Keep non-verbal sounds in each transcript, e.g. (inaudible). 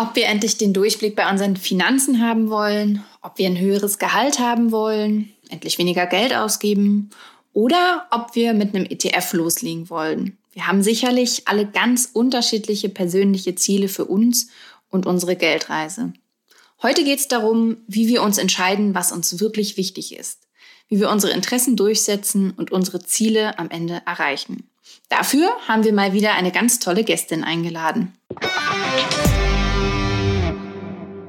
Ob wir endlich den Durchblick bei unseren Finanzen haben wollen, ob wir ein höheres Gehalt haben wollen, endlich weniger Geld ausgeben oder ob wir mit einem ETF loslegen wollen. Wir haben sicherlich alle ganz unterschiedliche persönliche Ziele für uns und unsere Geldreise. Heute geht es darum, wie wir uns entscheiden, was uns wirklich wichtig ist, wie wir unsere Interessen durchsetzen und unsere Ziele am Ende erreichen. Dafür haben wir mal wieder eine ganz tolle Gästin eingeladen.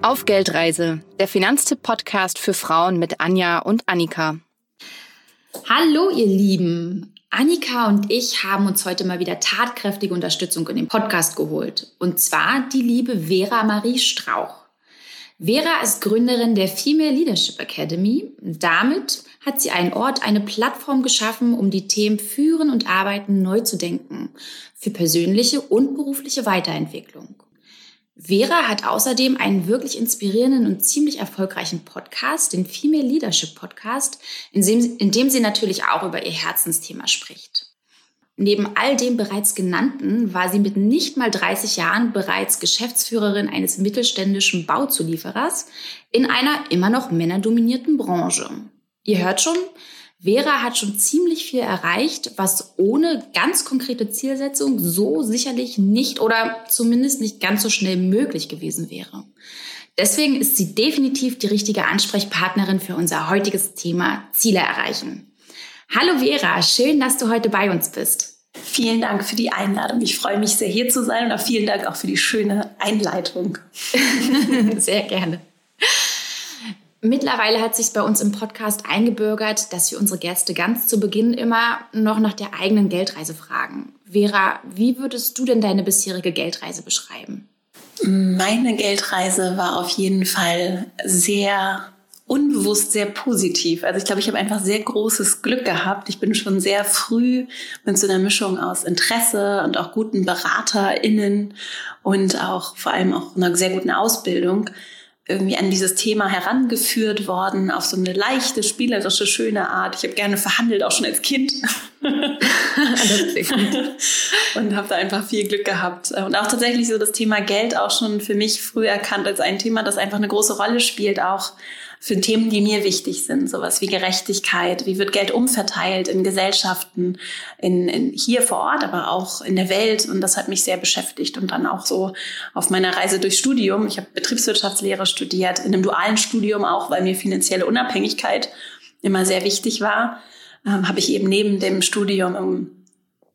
Auf Geldreise, der Finanztipp-Podcast für Frauen mit Anja und Annika. Hallo, ihr Lieben. Annika und ich haben uns heute mal wieder tatkräftige Unterstützung in den Podcast geholt. Und zwar die liebe Vera Marie Strauch. Vera ist Gründerin der Female Leadership Academy. Damit hat sie einen Ort, eine Plattform geschaffen, um die Themen Führen und Arbeiten neu zu denken. Für persönliche und berufliche Weiterentwicklung. Vera hat außerdem einen wirklich inspirierenden und ziemlich erfolgreichen Podcast, den Female Leadership Podcast, in dem, in dem sie natürlich auch über ihr Herzensthema spricht. Neben all dem bereits genannten war sie mit nicht mal 30 Jahren bereits Geschäftsführerin eines mittelständischen Bauzulieferers in einer immer noch männerdominierten Branche. Ihr hört schon, Vera hat schon ziemlich viel erreicht, was ohne ganz konkrete Zielsetzung so sicherlich nicht oder zumindest nicht ganz so schnell möglich gewesen wäre. Deswegen ist sie definitiv die richtige Ansprechpartnerin für unser heutiges Thema Ziele erreichen. Hallo Vera, schön, dass du heute bei uns bist. Vielen Dank für die Einladung. Ich freue mich sehr, hier zu sein und auch vielen Dank auch für die schöne Einleitung. (laughs) sehr gerne. Mittlerweile hat sich bei uns im Podcast eingebürgert, dass wir unsere Gäste ganz zu Beginn immer noch nach der eigenen Geldreise fragen. Vera, wie würdest du denn deine bisherige Geldreise beschreiben? Meine Geldreise war auf jeden Fall sehr unbewusst sehr positiv. Also ich glaube, ich habe einfach sehr großes Glück gehabt. Ich bin schon sehr früh mit so einer Mischung aus Interesse und auch guten BeraterInnen und auch vor allem auch einer sehr guten Ausbildung irgendwie an dieses Thema herangeführt worden, auf so eine leichte, spielerische, schöne Art. Ich habe gerne verhandelt, auch schon als Kind. (laughs) und habe da einfach viel Glück gehabt. Und auch tatsächlich so das Thema Geld auch schon für mich früh erkannt als ein Thema, das einfach eine große Rolle spielt, auch für Themen, die mir wichtig sind, sowas wie Gerechtigkeit, wie wird Geld umverteilt in Gesellschaften, in, in hier vor Ort, aber auch in der Welt. Und das hat mich sehr beschäftigt und dann auch so auf meiner Reise durch Studium. Ich habe Betriebswirtschaftslehre studiert, in einem dualen Studium auch, weil mir finanzielle Unabhängigkeit immer sehr wichtig war, ähm, habe ich eben neben dem Studium im,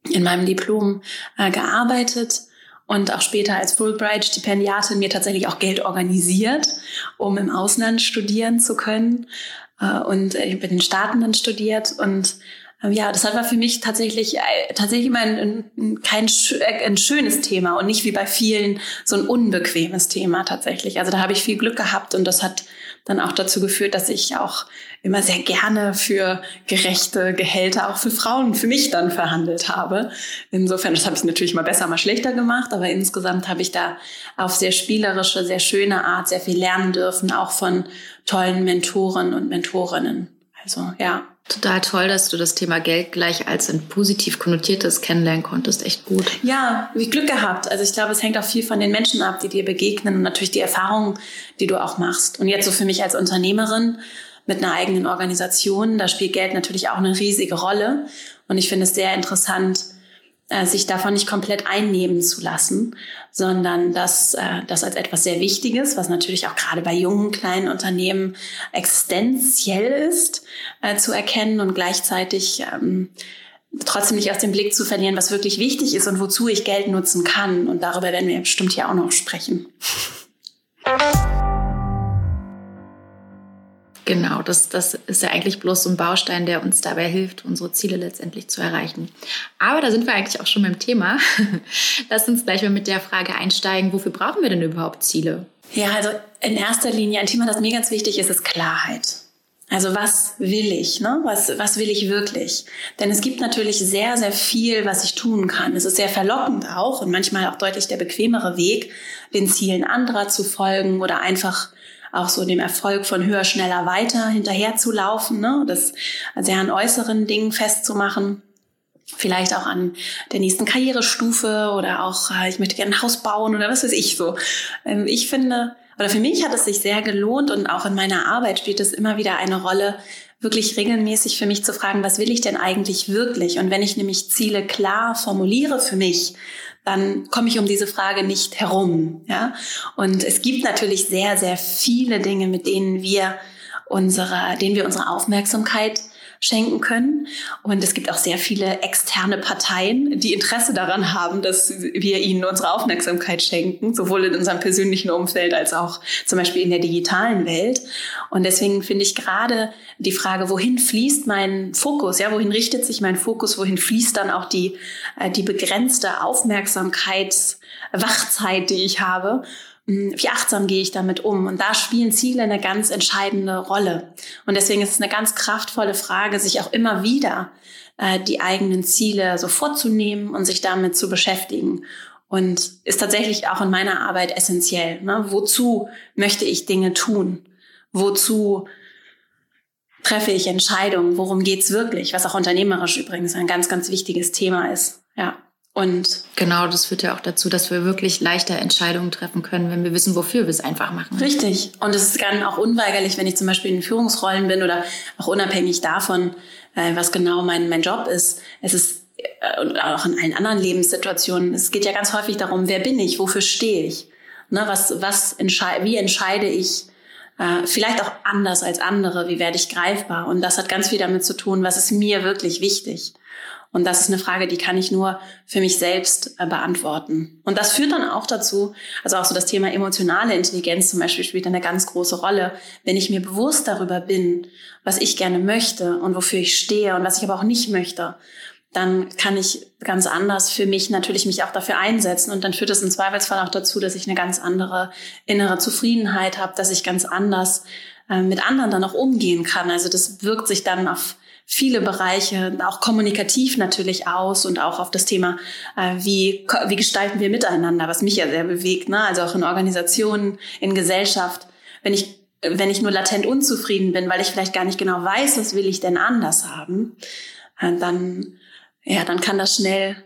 in meinem Diplom äh, gearbeitet und auch später als Fulbright-Stipendiatin mir tatsächlich auch Geld organisiert, um im Ausland studieren zu können. Äh, und ich habe in den Staaten dann studiert und ähm, ja, das war für mich tatsächlich äh, tatsächlich immer ein, ein, kein äh, ein schönes Thema und nicht wie bei vielen so ein unbequemes Thema tatsächlich. Also da habe ich viel Glück gehabt und das hat dann auch dazu geführt, dass ich auch immer sehr gerne für gerechte Gehälter auch für Frauen, für mich dann verhandelt habe. Insofern, das habe ich natürlich mal besser, mal schlechter gemacht, aber insgesamt habe ich da auf sehr spielerische, sehr schöne Art sehr viel lernen dürfen, auch von tollen Mentoren und Mentorinnen. Also ja. Total toll, dass du das Thema Geld gleich als ein positiv konnotiertes kennenlernen konntest. Echt gut. Ja, wie Glück gehabt. Also ich glaube, es hängt auch viel von den Menschen ab, die dir begegnen und natürlich die Erfahrungen, die du auch machst. Und jetzt so für mich als Unternehmerin mit einer eigenen Organisation, da spielt Geld natürlich auch eine riesige Rolle. Und ich finde es sehr interessant, äh, sich davon nicht komplett einnehmen zu lassen, sondern das, äh, das als etwas sehr Wichtiges, was natürlich auch gerade bei jungen, kleinen Unternehmen existenziell ist, äh, zu erkennen und gleichzeitig ähm, trotzdem nicht aus dem Blick zu verlieren, was wirklich wichtig ist und wozu ich Geld nutzen kann. Und darüber werden wir bestimmt hier auch noch sprechen. (laughs) Genau, das, das ist ja eigentlich bloß so ein Baustein, der uns dabei hilft, unsere Ziele letztendlich zu erreichen. Aber da sind wir eigentlich auch schon beim Thema. (laughs) Lass uns gleich mal mit der Frage einsteigen, wofür brauchen wir denn überhaupt Ziele? Ja, also in erster Linie ein Thema, das mir ganz wichtig ist, ist Klarheit. Also was will ich? Ne? Was, was will ich wirklich? Denn es gibt natürlich sehr, sehr viel, was ich tun kann. Es ist sehr verlockend auch und manchmal auch deutlich der bequemere Weg, den Zielen anderer zu folgen oder einfach auch so dem Erfolg von höher, schneller, weiter hinterher zu laufen, ne? das sehr an äußeren Dingen festzumachen. vielleicht auch an der nächsten Karrierestufe oder auch, äh, ich möchte gerne ein Haus bauen oder was weiß ich so. Ähm, ich finde, oder für mich hat es sich sehr gelohnt und auch in meiner Arbeit spielt es immer wieder eine Rolle, wirklich regelmäßig für mich zu fragen, was will ich denn eigentlich wirklich? Und wenn ich nämlich Ziele klar formuliere für mich, dann komme ich um diese Frage nicht herum. Ja? Und es gibt natürlich sehr, sehr viele Dinge, mit denen wir unsere, denen wir unsere Aufmerksamkeit schenken können. Und es gibt auch sehr viele externe Parteien, die Interesse daran haben, dass wir ihnen unsere Aufmerksamkeit schenken, sowohl in unserem persönlichen Umfeld als auch zum Beispiel in der digitalen Welt. Und deswegen finde ich gerade die Frage, wohin fließt mein Fokus? Ja, wohin richtet sich mein Fokus? Wohin fließt dann auch die, äh, die begrenzte Aufmerksamkeitswachzeit, die ich habe? Hm, wie achtsam gehe ich damit um? Und da spielen Ziele eine ganz entscheidende Rolle. Und deswegen ist es eine ganz kraftvolle Frage, sich auch immer wieder äh, die eigenen Ziele so vorzunehmen und sich damit zu beschäftigen. Und ist tatsächlich auch in meiner Arbeit essentiell. Ne? Wozu möchte ich Dinge tun? Wozu treffe ich Entscheidungen? Worum geht's wirklich? Was auch unternehmerisch übrigens ein ganz, ganz wichtiges Thema ist. Ja. Und genau, das führt ja auch dazu, dass wir wirklich leichter Entscheidungen treffen können, wenn wir wissen, wofür wir es einfach machen. Richtig. Und es ist dann auch unweigerlich, wenn ich zum Beispiel in Führungsrollen bin oder auch unabhängig davon, äh, was genau mein, mein Job ist. Es ist äh, und auch in allen anderen Lebenssituationen. Es geht ja ganz häufig darum, wer bin ich, wofür stehe ich, ne, was, was entscheide, wie entscheide ich, äh, vielleicht auch anders als andere, wie werde ich greifbar. Und das hat ganz viel damit zu tun, was ist mir wirklich wichtig. Und das ist eine Frage, die kann ich nur für mich selbst äh, beantworten. Und das führt dann auch dazu, also auch so das Thema emotionale Intelligenz zum Beispiel spielt eine ganz große Rolle. Wenn ich mir bewusst darüber bin, was ich gerne möchte und wofür ich stehe und was ich aber auch nicht möchte, dann kann ich ganz anders für mich natürlich mich auch dafür einsetzen. Und dann führt es im Zweifelsfall auch dazu, dass ich eine ganz andere innere Zufriedenheit habe, dass ich ganz anders äh, mit anderen dann auch umgehen kann. Also das wirkt sich dann auf viele Bereiche, auch kommunikativ natürlich aus und auch auf das Thema, äh, wie, wie gestalten wir miteinander, was mich ja sehr bewegt, ne? also auch in Organisationen, in Gesellschaft. Wenn ich, wenn ich nur latent unzufrieden bin, weil ich vielleicht gar nicht genau weiß, was will ich denn anders haben, äh, dann, ja, dann kann das schnell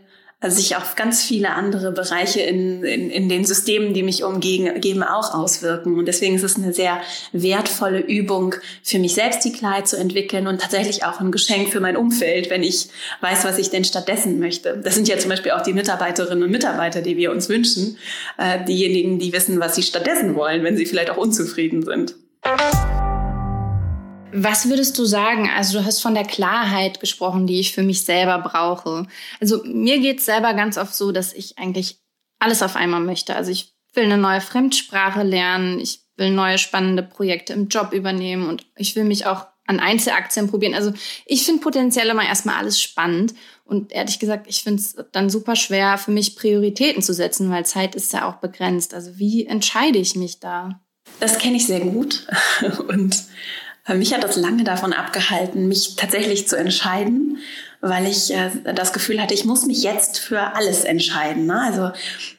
sich auf ganz viele andere Bereiche in, in, in den Systemen, die mich umgeben, auch auswirken. Und deswegen ist es eine sehr wertvolle Übung für mich selbst, die Klarheit zu entwickeln und tatsächlich auch ein Geschenk für mein Umfeld, wenn ich weiß, was ich denn stattdessen möchte. Das sind ja zum Beispiel auch die Mitarbeiterinnen und Mitarbeiter, die wir uns wünschen. Äh, diejenigen, die wissen, was sie stattdessen wollen, wenn sie vielleicht auch unzufrieden sind. Was würdest du sagen? Also du hast von der Klarheit gesprochen, die ich für mich selber brauche. Also mir geht's selber ganz oft so, dass ich eigentlich alles auf einmal möchte. Also ich will eine neue Fremdsprache lernen, ich will neue spannende Projekte im Job übernehmen und ich will mich auch an Einzelaktien probieren. Also ich finde potenziell immer erstmal alles spannend. Und ehrlich gesagt, ich finde es dann super schwer für mich Prioritäten zu setzen, weil Zeit ist ja auch begrenzt. Also wie entscheide ich mich da? Das kenne ich sehr gut. (laughs) Und mich hat das lange davon abgehalten, mich tatsächlich zu entscheiden, weil ich äh, das Gefühl hatte, ich muss mich jetzt für alles entscheiden. Ne? Also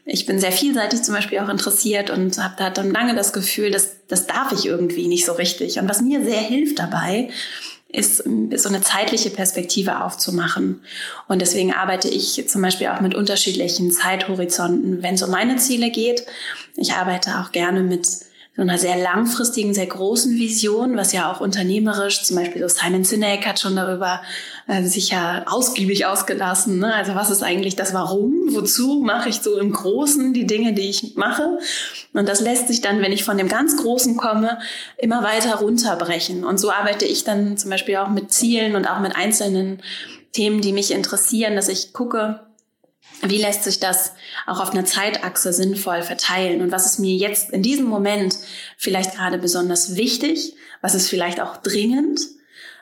ich bin sehr vielseitig zum Beispiel auch interessiert und habe da dann lange das Gefühl, dass das darf ich irgendwie nicht so richtig. Und was mir sehr hilft dabei, ist, ist so eine zeitliche Perspektive aufzumachen. Und deswegen arbeite ich zum Beispiel auch mit unterschiedlichen Zeithorizonten, wenn es um meine Ziele geht. Ich arbeite auch gerne mit so einer sehr langfristigen, sehr großen Vision, was ja auch unternehmerisch, zum Beispiel so Simon Sinek hat schon darüber äh, sich ja ausgiebig ausgelassen. Ne? Also was ist eigentlich das Warum? Wozu mache ich so im Großen die Dinge, die ich mache? Und das lässt sich dann, wenn ich von dem ganz Großen komme, immer weiter runterbrechen. Und so arbeite ich dann zum Beispiel auch mit Zielen und auch mit einzelnen Themen, die mich interessieren, dass ich gucke, wie lässt sich das auch auf einer Zeitachse sinnvoll verteilen? Und was ist mir jetzt in diesem Moment vielleicht gerade besonders wichtig? Was ist vielleicht auch dringend?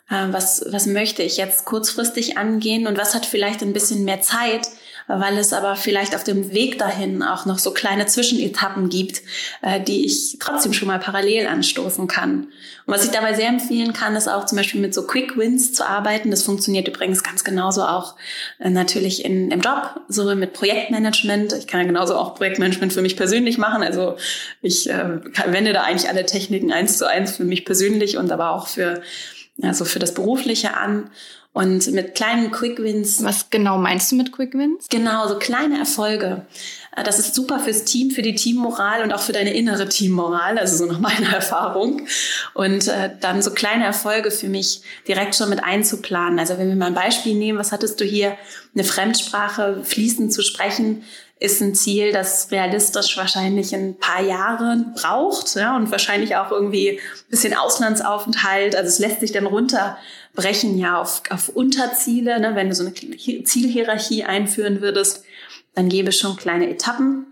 Äh, was, was möchte ich jetzt kurzfristig angehen? Und was hat vielleicht ein bisschen mehr Zeit, weil es aber vielleicht auf dem Weg dahin auch noch so kleine Zwischenetappen gibt, äh, die ich trotzdem schon mal parallel anstoßen kann. Und was ich dabei sehr empfehlen kann, ist auch zum Beispiel mit so Quick Wins zu arbeiten. Das funktioniert übrigens ganz genauso auch äh, natürlich in, im Job, so mit Projektmanagement. Ich kann ja genauso auch Projektmanagement für mich persönlich machen. Also ich äh, wende da eigentlich alle Techniken eins zu eins für mich persönlich und aber auch für also für das Berufliche an und mit kleinen Quick Wins. Was genau meinst du mit Quick Wins? Genau, so kleine Erfolge. Äh, das ist super fürs Team, für die Teammoral und auch für deine innere Teammoral, also so nach (laughs) meiner Erfahrung. Und äh, dann so kleine Erfolge für mich direkt schon mit einzuplanen. Also wenn wir mal ein Beispiel nehmen, was hattest du hier? Eine Fremdsprache fließend zu sprechen, ist ein Ziel, das realistisch wahrscheinlich ein paar Jahre braucht ja, und wahrscheinlich auch irgendwie ein bisschen Auslandsaufenthalt. Also es lässt sich dann runterbrechen ja auf, auf Unterziele. Ne? Wenn du so eine Zielhierarchie einführen würdest, dann gäbe es schon kleine Etappen.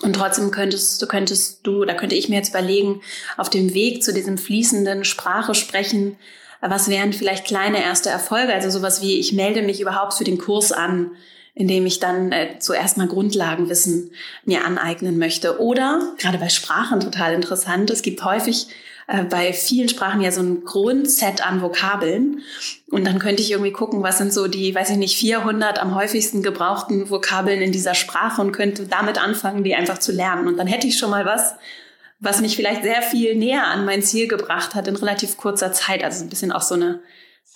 Und trotzdem könntest du, könntest du, da könnte ich mir jetzt überlegen, auf dem Weg zu diesem fließenden Sprache sprechen, was wären vielleicht kleine erste Erfolge? Also sowas wie, ich melde mich überhaupt für den Kurs an indem ich dann äh, zuerst mal Grundlagenwissen mir aneignen möchte. Oder, gerade bei Sprachen total interessant, es gibt häufig äh, bei vielen Sprachen ja so ein Grundset an Vokabeln. Und dann könnte ich irgendwie gucken, was sind so die, weiß ich nicht, 400 am häufigsten gebrauchten Vokabeln in dieser Sprache und könnte damit anfangen, die einfach zu lernen. Und dann hätte ich schon mal was, was mich vielleicht sehr viel näher an mein Ziel gebracht hat in relativ kurzer Zeit. Also ein bisschen auch so eine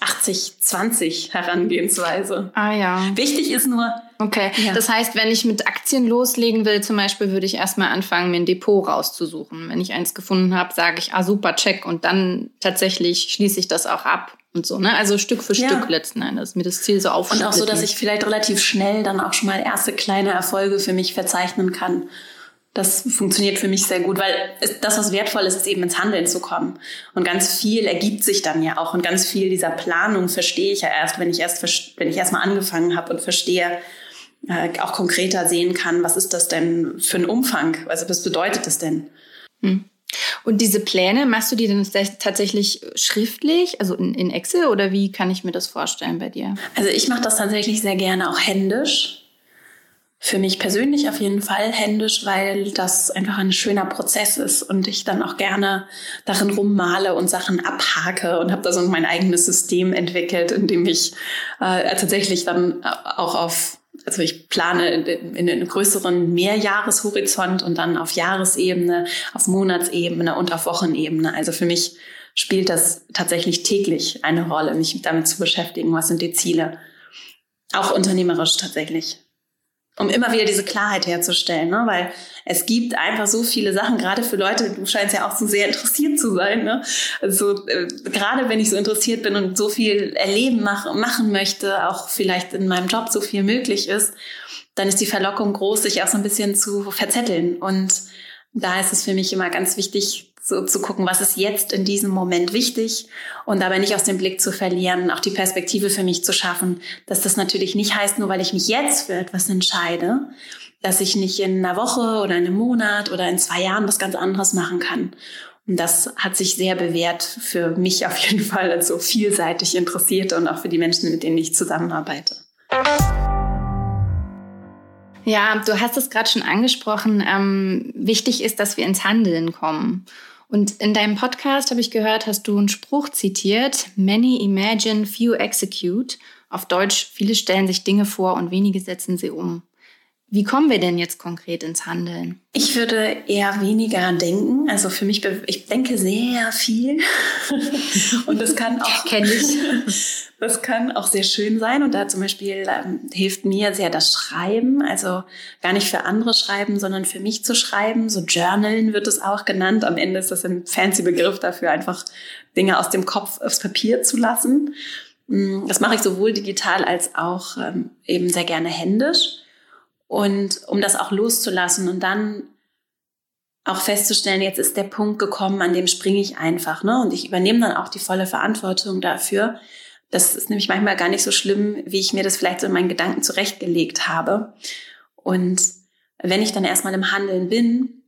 80-20 Herangehensweise. Ah ja. Wichtig ist nur. Okay, ja. das heißt, wenn ich mit Aktien loslegen will, zum Beispiel, würde ich erstmal anfangen, mir ein Depot rauszusuchen. Wenn ich eins gefunden habe, sage ich, ah super, check. Und dann tatsächlich schließe ich das auch ab und so. Ne? Also Stück für ja. Stück letzten Endes, mir das Ziel so aufschließen. Und auch so, dass ich vielleicht relativ schnell dann auch schon mal erste kleine Erfolge für mich verzeichnen kann das funktioniert für mich sehr gut, weil das, was wertvoll ist, ist eben ins Handeln zu kommen. Und ganz viel ergibt sich dann ja auch. Und ganz viel dieser Planung verstehe ich ja erst, wenn ich erst, wenn ich erst mal angefangen habe und verstehe, äh, auch konkreter sehen kann, was ist das denn für ein Umfang? Also was bedeutet das denn? Hm. Und diese Pläne, machst du die denn tatsächlich schriftlich, also in, in Excel oder wie kann ich mir das vorstellen bei dir? Also ich mache das tatsächlich sehr gerne auch händisch für mich persönlich auf jeden Fall händisch, weil das einfach ein schöner Prozess ist und ich dann auch gerne darin rummale und Sachen abhake und habe da so mein eigenes System entwickelt, in dem ich äh, tatsächlich dann auch auf, also ich plane in, in einem größeren Mehrjahreshorizont und dann auf Jahresebene, auf Monatsebene und auf Wochenebene. Also für mich spielt das tatsächlich täglich eine Rolle, mich damit zu beschäftigen, was sind die Ziele. Auch unternehmerisch tatsächlich um immer wieder diese Klarheit herzustellen, ne? weil es gibt einfach so viele Sachen, gerade für Leute, du scheinst ja auch so sehr interessiert zu sein, ne? also äh, gerade wenn ich so interessiert bin und so viel erleben mach, machen möchte, auch vielleicht in meinem Job so viel möglich ist, dann ist die Verlockung groß, sich auch so ein bisschen zu verzetteln und da ist es für mich immer ganz wichtig, so zu gucken, was ist jetzt in diesem Moment wichtig und dabei nicht aus dem Blick zu verlieren, auch die Perspektive für mich zu schaffen, dass das natürlich nicht heißt, nur weil ich mich jetzt für etwas entscheide, dass ich nicht in einer Woche oder in einem Monat oder in zwei Jahren was ganz anderes machen kann. Und das hat sich sehr bewährt für mich auf jeden Fall als so vielseitig interessiert und auch für die Menschen, mit denen ich zusammenarbeite. Ja, du hast es gerade schon angesprochen. Ähm, wichtig ist, dass wir ins Handeln kommen. Und in deinem Podcast habe ich gehört, hast du einen Spruch zitiert, Many imagine, few execute. Auf Deutsch, viele stellen sich Dinge vor und wenige setzen sie um. Wie kommen wir denn jetzt konkret ins Handeln? Ich würde eher weniger denken. Also für mich, ich denke sehr viel. (laughs) und das kann auch, (laughs) kenne ich. (laughs) Das kann auch sehr schön sein. Und da zum Beispiel ähm, hilft mir sehr das Schreiben. Also gar nicht für andere schreiben, sondern für mich zu schreiben. So Journalen wird es auch genannt. Am Ende ist das ein fancy Begriff dafür, einfach Dinge aus dem Kopf aufs Papier zu lassen. Mm, das mache ich sowohl digital als auch ähm, eben sehr gerne händisch. Und um das auch loszulassen und dann auch festzustellen, jetzt ist der Punkt gekommen, an dem springe ich einfach. Ne? Und ich übernehme dann auch die volle Verantwortung dafür. Das ist nämlich manchmal gar nicht so schlimm, wie ich mir das vielleicht so in meinen Gedanken zurechtgelegt habe. Und wenn ich dann erstmal im Handeln bin,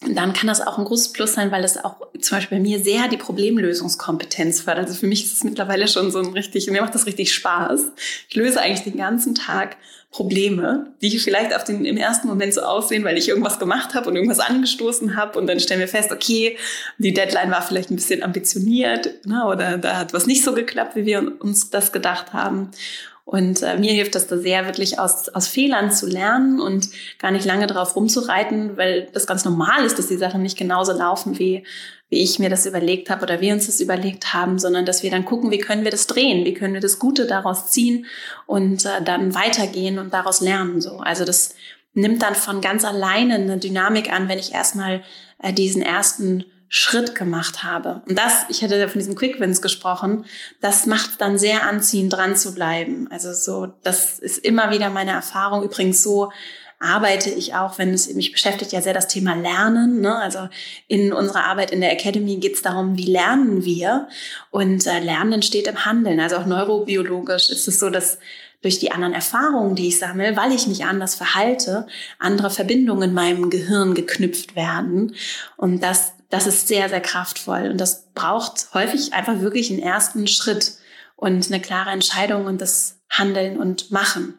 dann kann das auch ein großes Plus sein, weil es auch zum Beispiel bei mir sehr die Problemlösungskompetenz fördert. Also für mich ist es mittlerweile schon so ein richtig, mir macht das richtig Spaß. Ich löse eigentlich den ganzen Tag Probleme, die vielleicht auf den, im ersten Moment so aussehen, weil ich irgendwas gemacht habe und irgendwas angestoßen habe und dann stellen wir fest, okay, die Deadline war vielleicht ein bisschen ambitioniert ne, oder da hat was nicht so geklappt, wie wir uns das gedacht haben. Und äh, mir hilft das da sehr, wirklich aus, aus Fehlern zu lernen und gar nicht lange drauf rumzureiten, weil das ganz normal ist, dass die Sachen nicht genauso laufen, wie, wie ich mir das überlegt habe oder wir uns das überlegt haben, sondern dass wir dann gucken, wie können wir das drehen, wie können wir das Gute daraus ziehen und äh, dann weitergehen und daraus lernen. So. Also das nimmt dann von ganz alleine eine Dynamik an, wenn ich erstmal äh, diesen ersten Schritt gemacht habe. Und das, ich hatte von diesen Quick Wins gesprochen, das macht dann sehr anziehend, dran zu bleiben. Also so, das ist immer wieder meine Erfahrung. Übrigens so arbeite ich auch, wenn es mich beschäftigt, ja sehr das Thema Lernen. Ne? Also in unserer Arbeit in der Academy geht es darum, wie lernen wir? Und äh, Lernen entsteht im Handeln. Also auch neurobiologisch ist es so, dass durch die anderen Erfahrungen, die ich sammle, weil ich mich anders verhalte, andere Verbindungen in meinem Gehirn geknüpft werden. Und das das ist sehr, sehr kraftvoll. Und das braucht häufig einfach wirklich einen ersten Schritt und eine klare Entscheidung und das Handeln und Machen.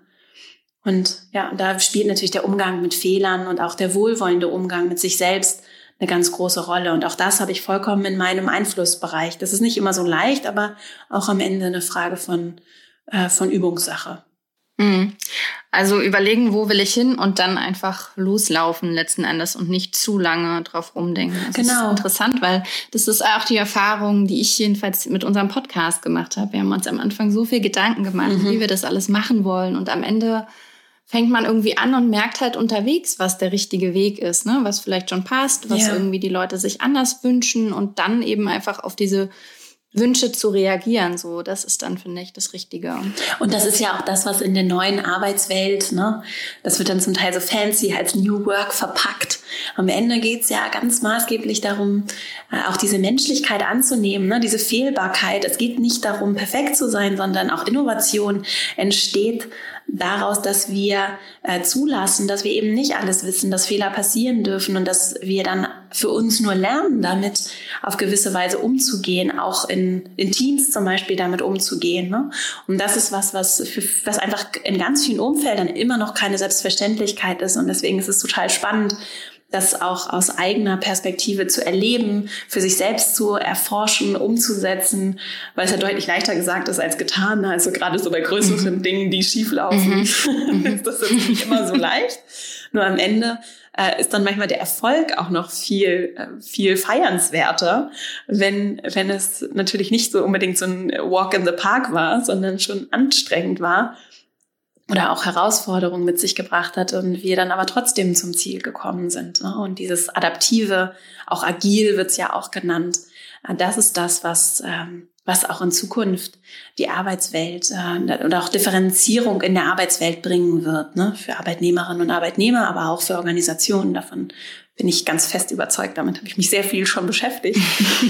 Und ja, da spielt natürlich der Umgang mit Fehlern und auch der wohlwollende Umgang mit sich selbst eine ganz große Rolle. Und auch das habe ich vollkommen in meinem Einflussbereich. Das ist nicht immer so leicht, aber auch am Ende eine Frage von, äh, von Übungssache. Mhm. Also überlegen, wo will ich hin und dann einfach loslaufen letzten Endes und nicht zu lange drauf rumdenken. Das genau. ist interessant, weil das ist auch die Erfahrung, die ich jedenfalls mit unserem Podcast gemacht habe. Wir haben uns am Anfang so viel Gedanken gemacht, mhm. wie wir das alles machen wollen und am Ende fängt man irgendwie an und merkt halt unterwegs, was der richtige Weg ist, ne? was vielleicht schon passt, was ja. irgendwie die Leute sich anders wünschen und dann eben einfach auf diese Wünsche zu reagieren. So, das ist dann, finde ich, das Richtige. Und das ist ja auch das, was in der neuen Arbeitswelt, ne, das wird dann zum Teil so fancy als New Work verpackt. Am Ende geht's ja ganz maßgeblich darum, äh, auch diese Menschlichkeit anzunehmen, ne, diese Fehlbarkeit. Es geht nicht darum, perfekt zu sein, sondern auch Innovation entsteht daraus, dass wir äh, zulassen, dass wir eben nicht alles wissen, dass Fehler passieren dürfen und dass wir dann für uns nur lernen, damit auf gewisse Weise umzugehen, auch in, in Teams zum Beispiel damit umzugehen. Ne? Und das ist was, was, für, was einfach in ganz vielen Umfeldern immer noch keine Selbstverständlichkeit ist. Und deswegen ist es total spannend, das auch aus eigener Perspektive zu erleben, für sich selbst zu erforschen, umzusetzen, weil es ja deutlich leichter gesagt ist als getan. Also gerade so bei größeren mhm. Dingen, die schieflaufen, (laughs) mhm. ist das jetzt nicht immer so leicht. Nur am Ende äh, ist dann manchmal der Erfolg auch noch viel, äh, viel feiernswerter, wenn, wenn es natürlich nicht so unbedingt so ein Walk in the Park war, sondern schon anstrengend war oder auch Herausforderungen mit sich gebracht hat und wir dann aber trotzdem zum Ziel gekommen sind. Ne? Und dieses Adaptive, auch agil wird es ja auch genannt, äh, das ist das, was, ähm, was auch in Zukunft die Arbeitswelt äh, oder auch Differenzierung in der Arbeitswelt bringen wird, ne? für Arbeitnehmerinnen und Arbeitnehmer, aber auch für Organisationen. Davon bin ich ganz fest überzeugt. Damit habe ich mich sehr viel schon beschäftigt.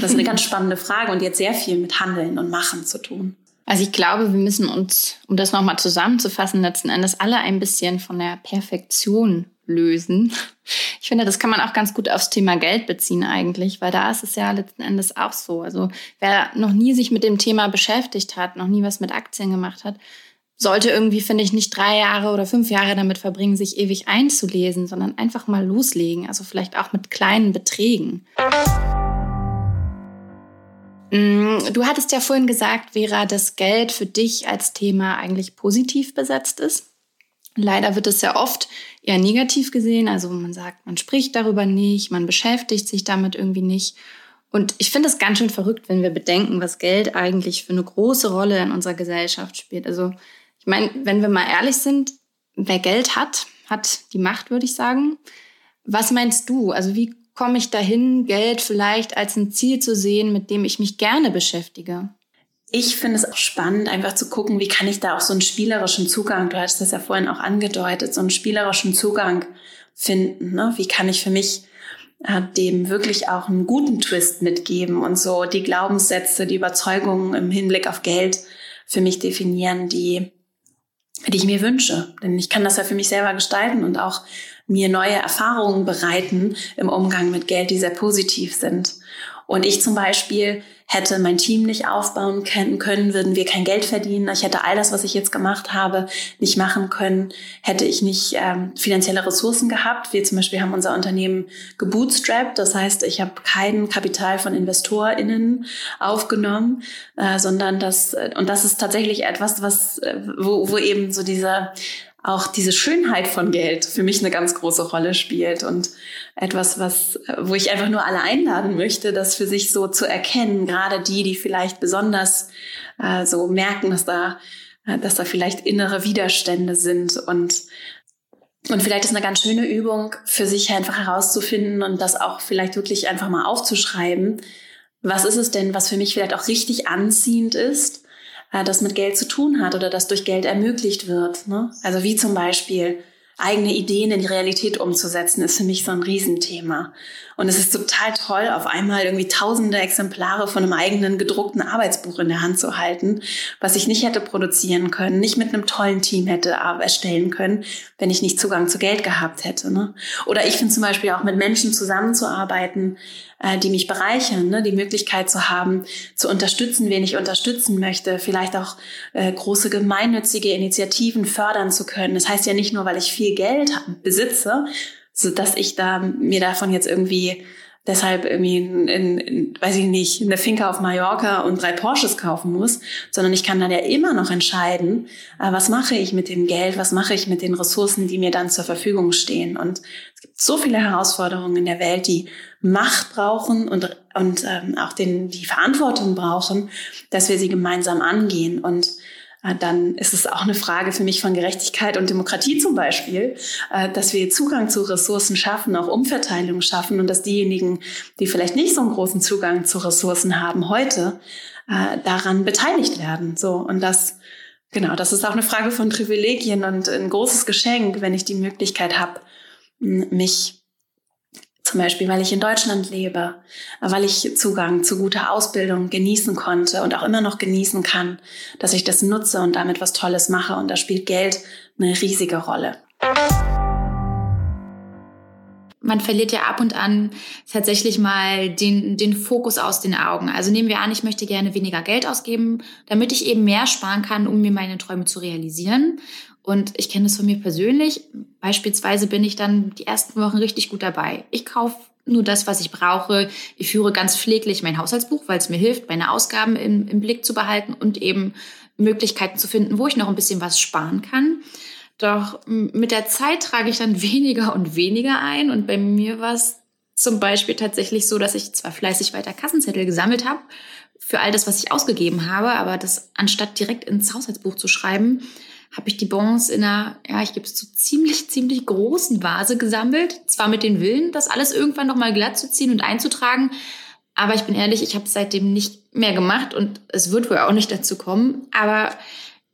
Das ist eine ganz spannende Frage und jetzt sehr viel mit Handeln und Machen zu tun. Also ich glaube, wir müssen uns, um das nochmal zusammenzufassen, letzten Endes alle ein bisschen von der Perfektion lösen. Ich finde, das kann man auch ganz gut aufs Thema Geld beziehen eigentlich, weil da ist es ja letzten Endes auch so. Also wer noch nie sich mit dem Thema beschäftigt hat, noch nie was mit Aktien gemacht hat, sollte irgendwie, finde ich, nicht drei Jahre oder fünf Jahre damit verbringen, sich ewig einzulesen, sondern einfach mal loslegen. Also vielleicht auch mit kleinen Beträgen. Mm, du hattest ja vorhin gesagt, Vera, dass Geld für dich als Thema eigentlich positiv besetzt ist. Leider wird es ja oft eher negativ gesehen. Also man sagt, man spricht darüber nicht, man beschäftigt sich damit irgendwie nicht. Und ich finde es ganz schön verrückt, wenn wir bedenken, was Geld eigentlich für eine große Rolle in unserer Gesellschaft spielt. Also ich meine, wenn wir mal ehrlich sind, wer Geld hat, hat die Macht, würde ich sagen. Was meinst du? Also wie komme ich dahin, Geld vielleicht als ein Ziel zu sehen, mit dem ich mich gerne beschäftige? Ich finde es auch spannend, einfach zu gucken, wie kann ich da auch so einen spielerischen Zugang, du hast das ja vorhin auch angedeutet, so einen spielerischen Zugang finden. Ne? Wie kann ich für mich äh, dem wirklich auch einen guten Twist mitgeben und so die Glaubenssätze, die Überzeugungen im Hinblick auf Geld für mich definieren, die, die ich mir wünsche. Denn ich kann das ja für mich selber gestalten und auch mir neue Erfahrungen bereiten im Umgang mit Geld, die sehr positiv sind. Und ich zum Beispiel hätte mein Team nicht aufbauen können, würden wir kein Geld verdienen. Ich hätte all das, was ich jetzt gemacht habe, nicht machen können, hätte ich nicht ähm, finanzielle Ressourcen gehabt. Wir zum Beispiel haben unser Unternehmen gebootstrapped. Das heißt, ich habe kein Kapital von InvestorInnen aufgenommen, äh, sondern das, und das ist tatsächlich etwas, was, äh, wo, wo eben so dieser auch diese Schönheit von Geld für mich eine ganz große Rolle spielt und etwas, was, wo ich einfach nur alle einladen möchte, das für sich so zu erkennen, gerade die, die vielleicht besonders äh, so merken, dass da, äh, dass da vielleicht innere Widerstände sind und und vielleicht ist eine ganz schöne Übung für sich einfach herauszufinden und das auch vielleicht wirklich einfach mal aufzuschreiben. Was ist es denn, was für mich vielleicht auch richtig anziehend ist? Äh, das mit Geld zu tun hat oder das durch Geld ermöglicht wird. Ne? Also wie zum Beispiel eigene Ideen in die Realität umzusetzen, ist für mich so ein Riesenthema. Und es ist total toll, auf einmal irgendwie tausende Exemplare von einem eigenen gedruckten Arbeitsbuch in der Hand zu halten, was ich nicht hätte produzieren können, nicht mit einem tollen Team hätte erstellen können, wenn ich nicht Zugang zu Geld gehabt hätte. Ne? Oder ich finde zum Beispiel auch mit Menschen zusammenzuarbeiten, äh, die mich bereichern, ne? die Möglichkeit zu haben, zu unterstützen, wen ich unterstützen möchte, vielleicht auch äh, große gemeinnützige Initiativen fördern zu können. Das heißt ja nicht nur, weil ich viel Geld besitze, so dass ich da mir davon jetzt irgendwie deshalb irgendwie, in, in, weiß ich nicht, eine Finca auf Mallorca und drei Porsches kaufen muss, sondern ich kann dann ja immer noch entscheiden, äh, was mache ich mit dem Geld, was mache ich mit den Ressourcen, die mir dann zur Verfügung stehen. Und es gibt so viele Herausforderungen in der Welt, die Macht brauchen und, und ähm, auch den, die Verantwortung brauchen, dass wir sie gemeinsam angehen. Und dann ist es auch eine Frage für mich von Gerechtigkeit und Demokratie zum Beispiel, äh, dass wir Zugang zu Ressourcen schaffen, auch Umverteilung schaffen und dass diejenigen, die vielleicht nicht so einen großen Zugang zu Ressourcen haben heute, äh, daran beteiligt werden. So und das Genau, das ist auch eine Frage von Privilegien und ein großes Geschenk, wenn ich die Möglichkeit habe, mich zum Beispiel, weil ich in Deutschland lebe, weil ich Zugang zu guter Ausbildung genießen konnte und auch immer noch genießen kann, dass ich das nutze und damit was Tolles mache. Und da spielt Geld eine riesige Rolle. Man verliert ja ab und an tatsächlich mal den, den Fokus aus den Augen. Also nehmen wir an, ich möchte gerne weniger Geld ausgeben, damit ich eben mehr sparen kann, um mir meine Träume zu realisieren. Und ich kenne das von mir persönlich. Beispielsweise bin ich dann die ersten Wochen richtig gut dabei. Ich kaufe nur das, was ich brauche. Ich führe ganz pfleglich mein Haushaltsbuch, weil es mir hilft, meine Ausgaben im, im Blick zu behalten und eben Möglichkeiten zu finden, wo ich noch ein bisschen was sparen kann. Doch mit der Zeit trage ich dann (laughs) weniger und weniger ein. Und bei mir war es zum Beispiel tatsächlich so, dass ich zwar fleißig weiter Kassenzettel gesammelt habe für all das, was ich ausgegeben habe, aber das anstatt direkt ins Haushaltsbuch zu schreiben, habe ich die Bons in einer, ja, ich gebe es zu, ziemlich, ziemlich großen Vase gesammelt. Zwar mit den Willen, das alles irgendwann nochmal glatt zu ziehen und einzutragen. Aber ich bin ehrlich, ich habe es seitdem nicht mehr gemacht und es wird wohl auch nicht dazu kommen. Aber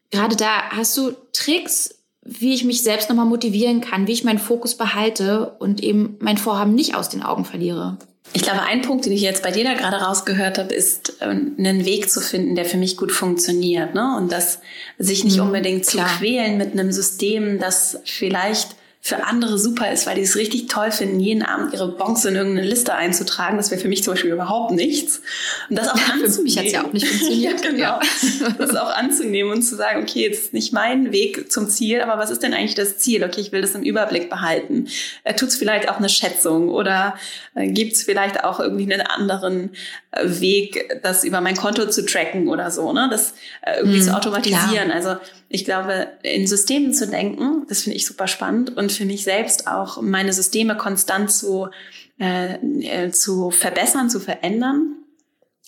gerade da hast du Tricks, wie ich mich selbst nochmal motivieren kann, wie ich meinen Fokus behalte und eben mein Vorhaben nicht aus den Augen verliere. Ich glaube, ein Punkt, den ich jetzt bei dir da gerade rausgehört habe, ist, äh, einen Weg zu finden, der für mich gut funktioniert. Ne? Und das sich nicht mhm, unbedingt zu quälen mit einem System, das vielleicht für andere super ist, weil die es richtig toll finden, jeden Abend ihre Bons in irgendeine Liste einzutragen. Das wäre für mich zum Beispiel überhaupt nichts. Und das auch anzunehmen. Für mich hat ja auch nicht funktioniert. (laughs) ja, genau. Ja. Das auch anzunehmen und zu sagen, okay, jetzt ist nicht mein Weg zum Ziel, aber was ist denn eigentlich das Ziel? Okay, ich will das im Überblick behalten. Äh, Tut es vielleicht auch eine Schätzung oder äh, gibt es vielleicht auch irgendwie einen anderen äh, Weg, das über mein Konto zu tracken oder so, ne? Das äh, irgendwie mhm, zu automatisieren. Klar. Also ich glaube, in Systemen zu denken, das finde ich super spannend und für mich selbst auch meine Systeme konstant zu, äh, äh, zu verbessern, zu verändern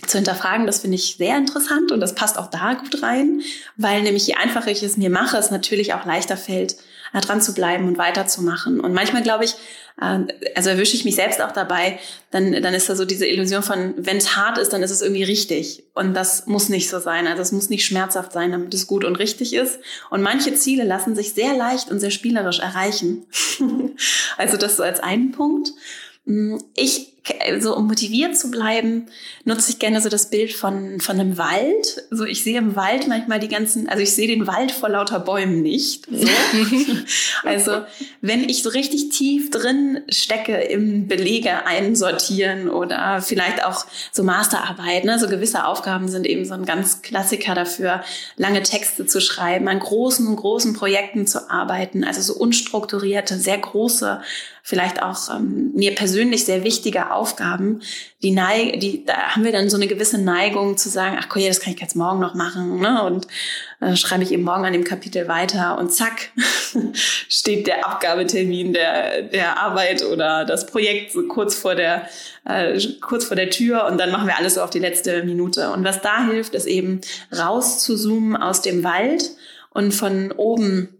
zu hinterfragen, das finde ich sehr interessant und das passt auch da gut rein, weil nämlich je einfacher ich es mir mache, es natürlich auch leichter fällt, äh, dran zu bleiben und weiterzumachen. Und manchmal glaube ich, äh, also erwische ich mich selbst auch dabei, dann, dann ist da so diese Illusion von, wenn es hart ist, dann ist es irgendwie richtig. Und das muss nicht so sein. Also es muss nicht schmerzhaft sein, damit es gut und richtig ist. Und manche Ziele lassen sich sehr leicht und sehr spielerisch erreichen. (laughs) also das so als einen Punkt. Mm, ich so um motiviert zu bleiben, nutze ich gerne so das Bild von, von einem Wald. So, ich sehe im Wald manchmal die ganzen, also ich sehe den Wald vor lauter Bäumen nicht. So. (laughs) also, wenn ich so richtig tief drin stecke im Belege einsortieren oder vielleicht auch so Masterarbeit, ne, so gewisse Aufgaben sind eben so ein ganz Klassiker dafür, lange Texte zu schreiben, an großen großen Projekten zu arbeiten, also so unstrukturierte, sehr große vielleicht auch ähm, mir persönlich sehr wichtige Aufgaben, die Neig die, da haben wir dann so eine gewisse Neigung zu sagen, ach cool, das kann ich jetzt morgen noch machen, ne? Und äh, schreibe ich eben morgen an dem Kapitel weiter und zack, (laughs) steht der Abgabetermin der, der Arbeit oder das Projekt so kurz vor der, äh, kurz vor der Tür und dann machen wir alles so auf die letzte Minute. Und was da hilft, ist eben raus zu zoomen aus dem Wald und von oben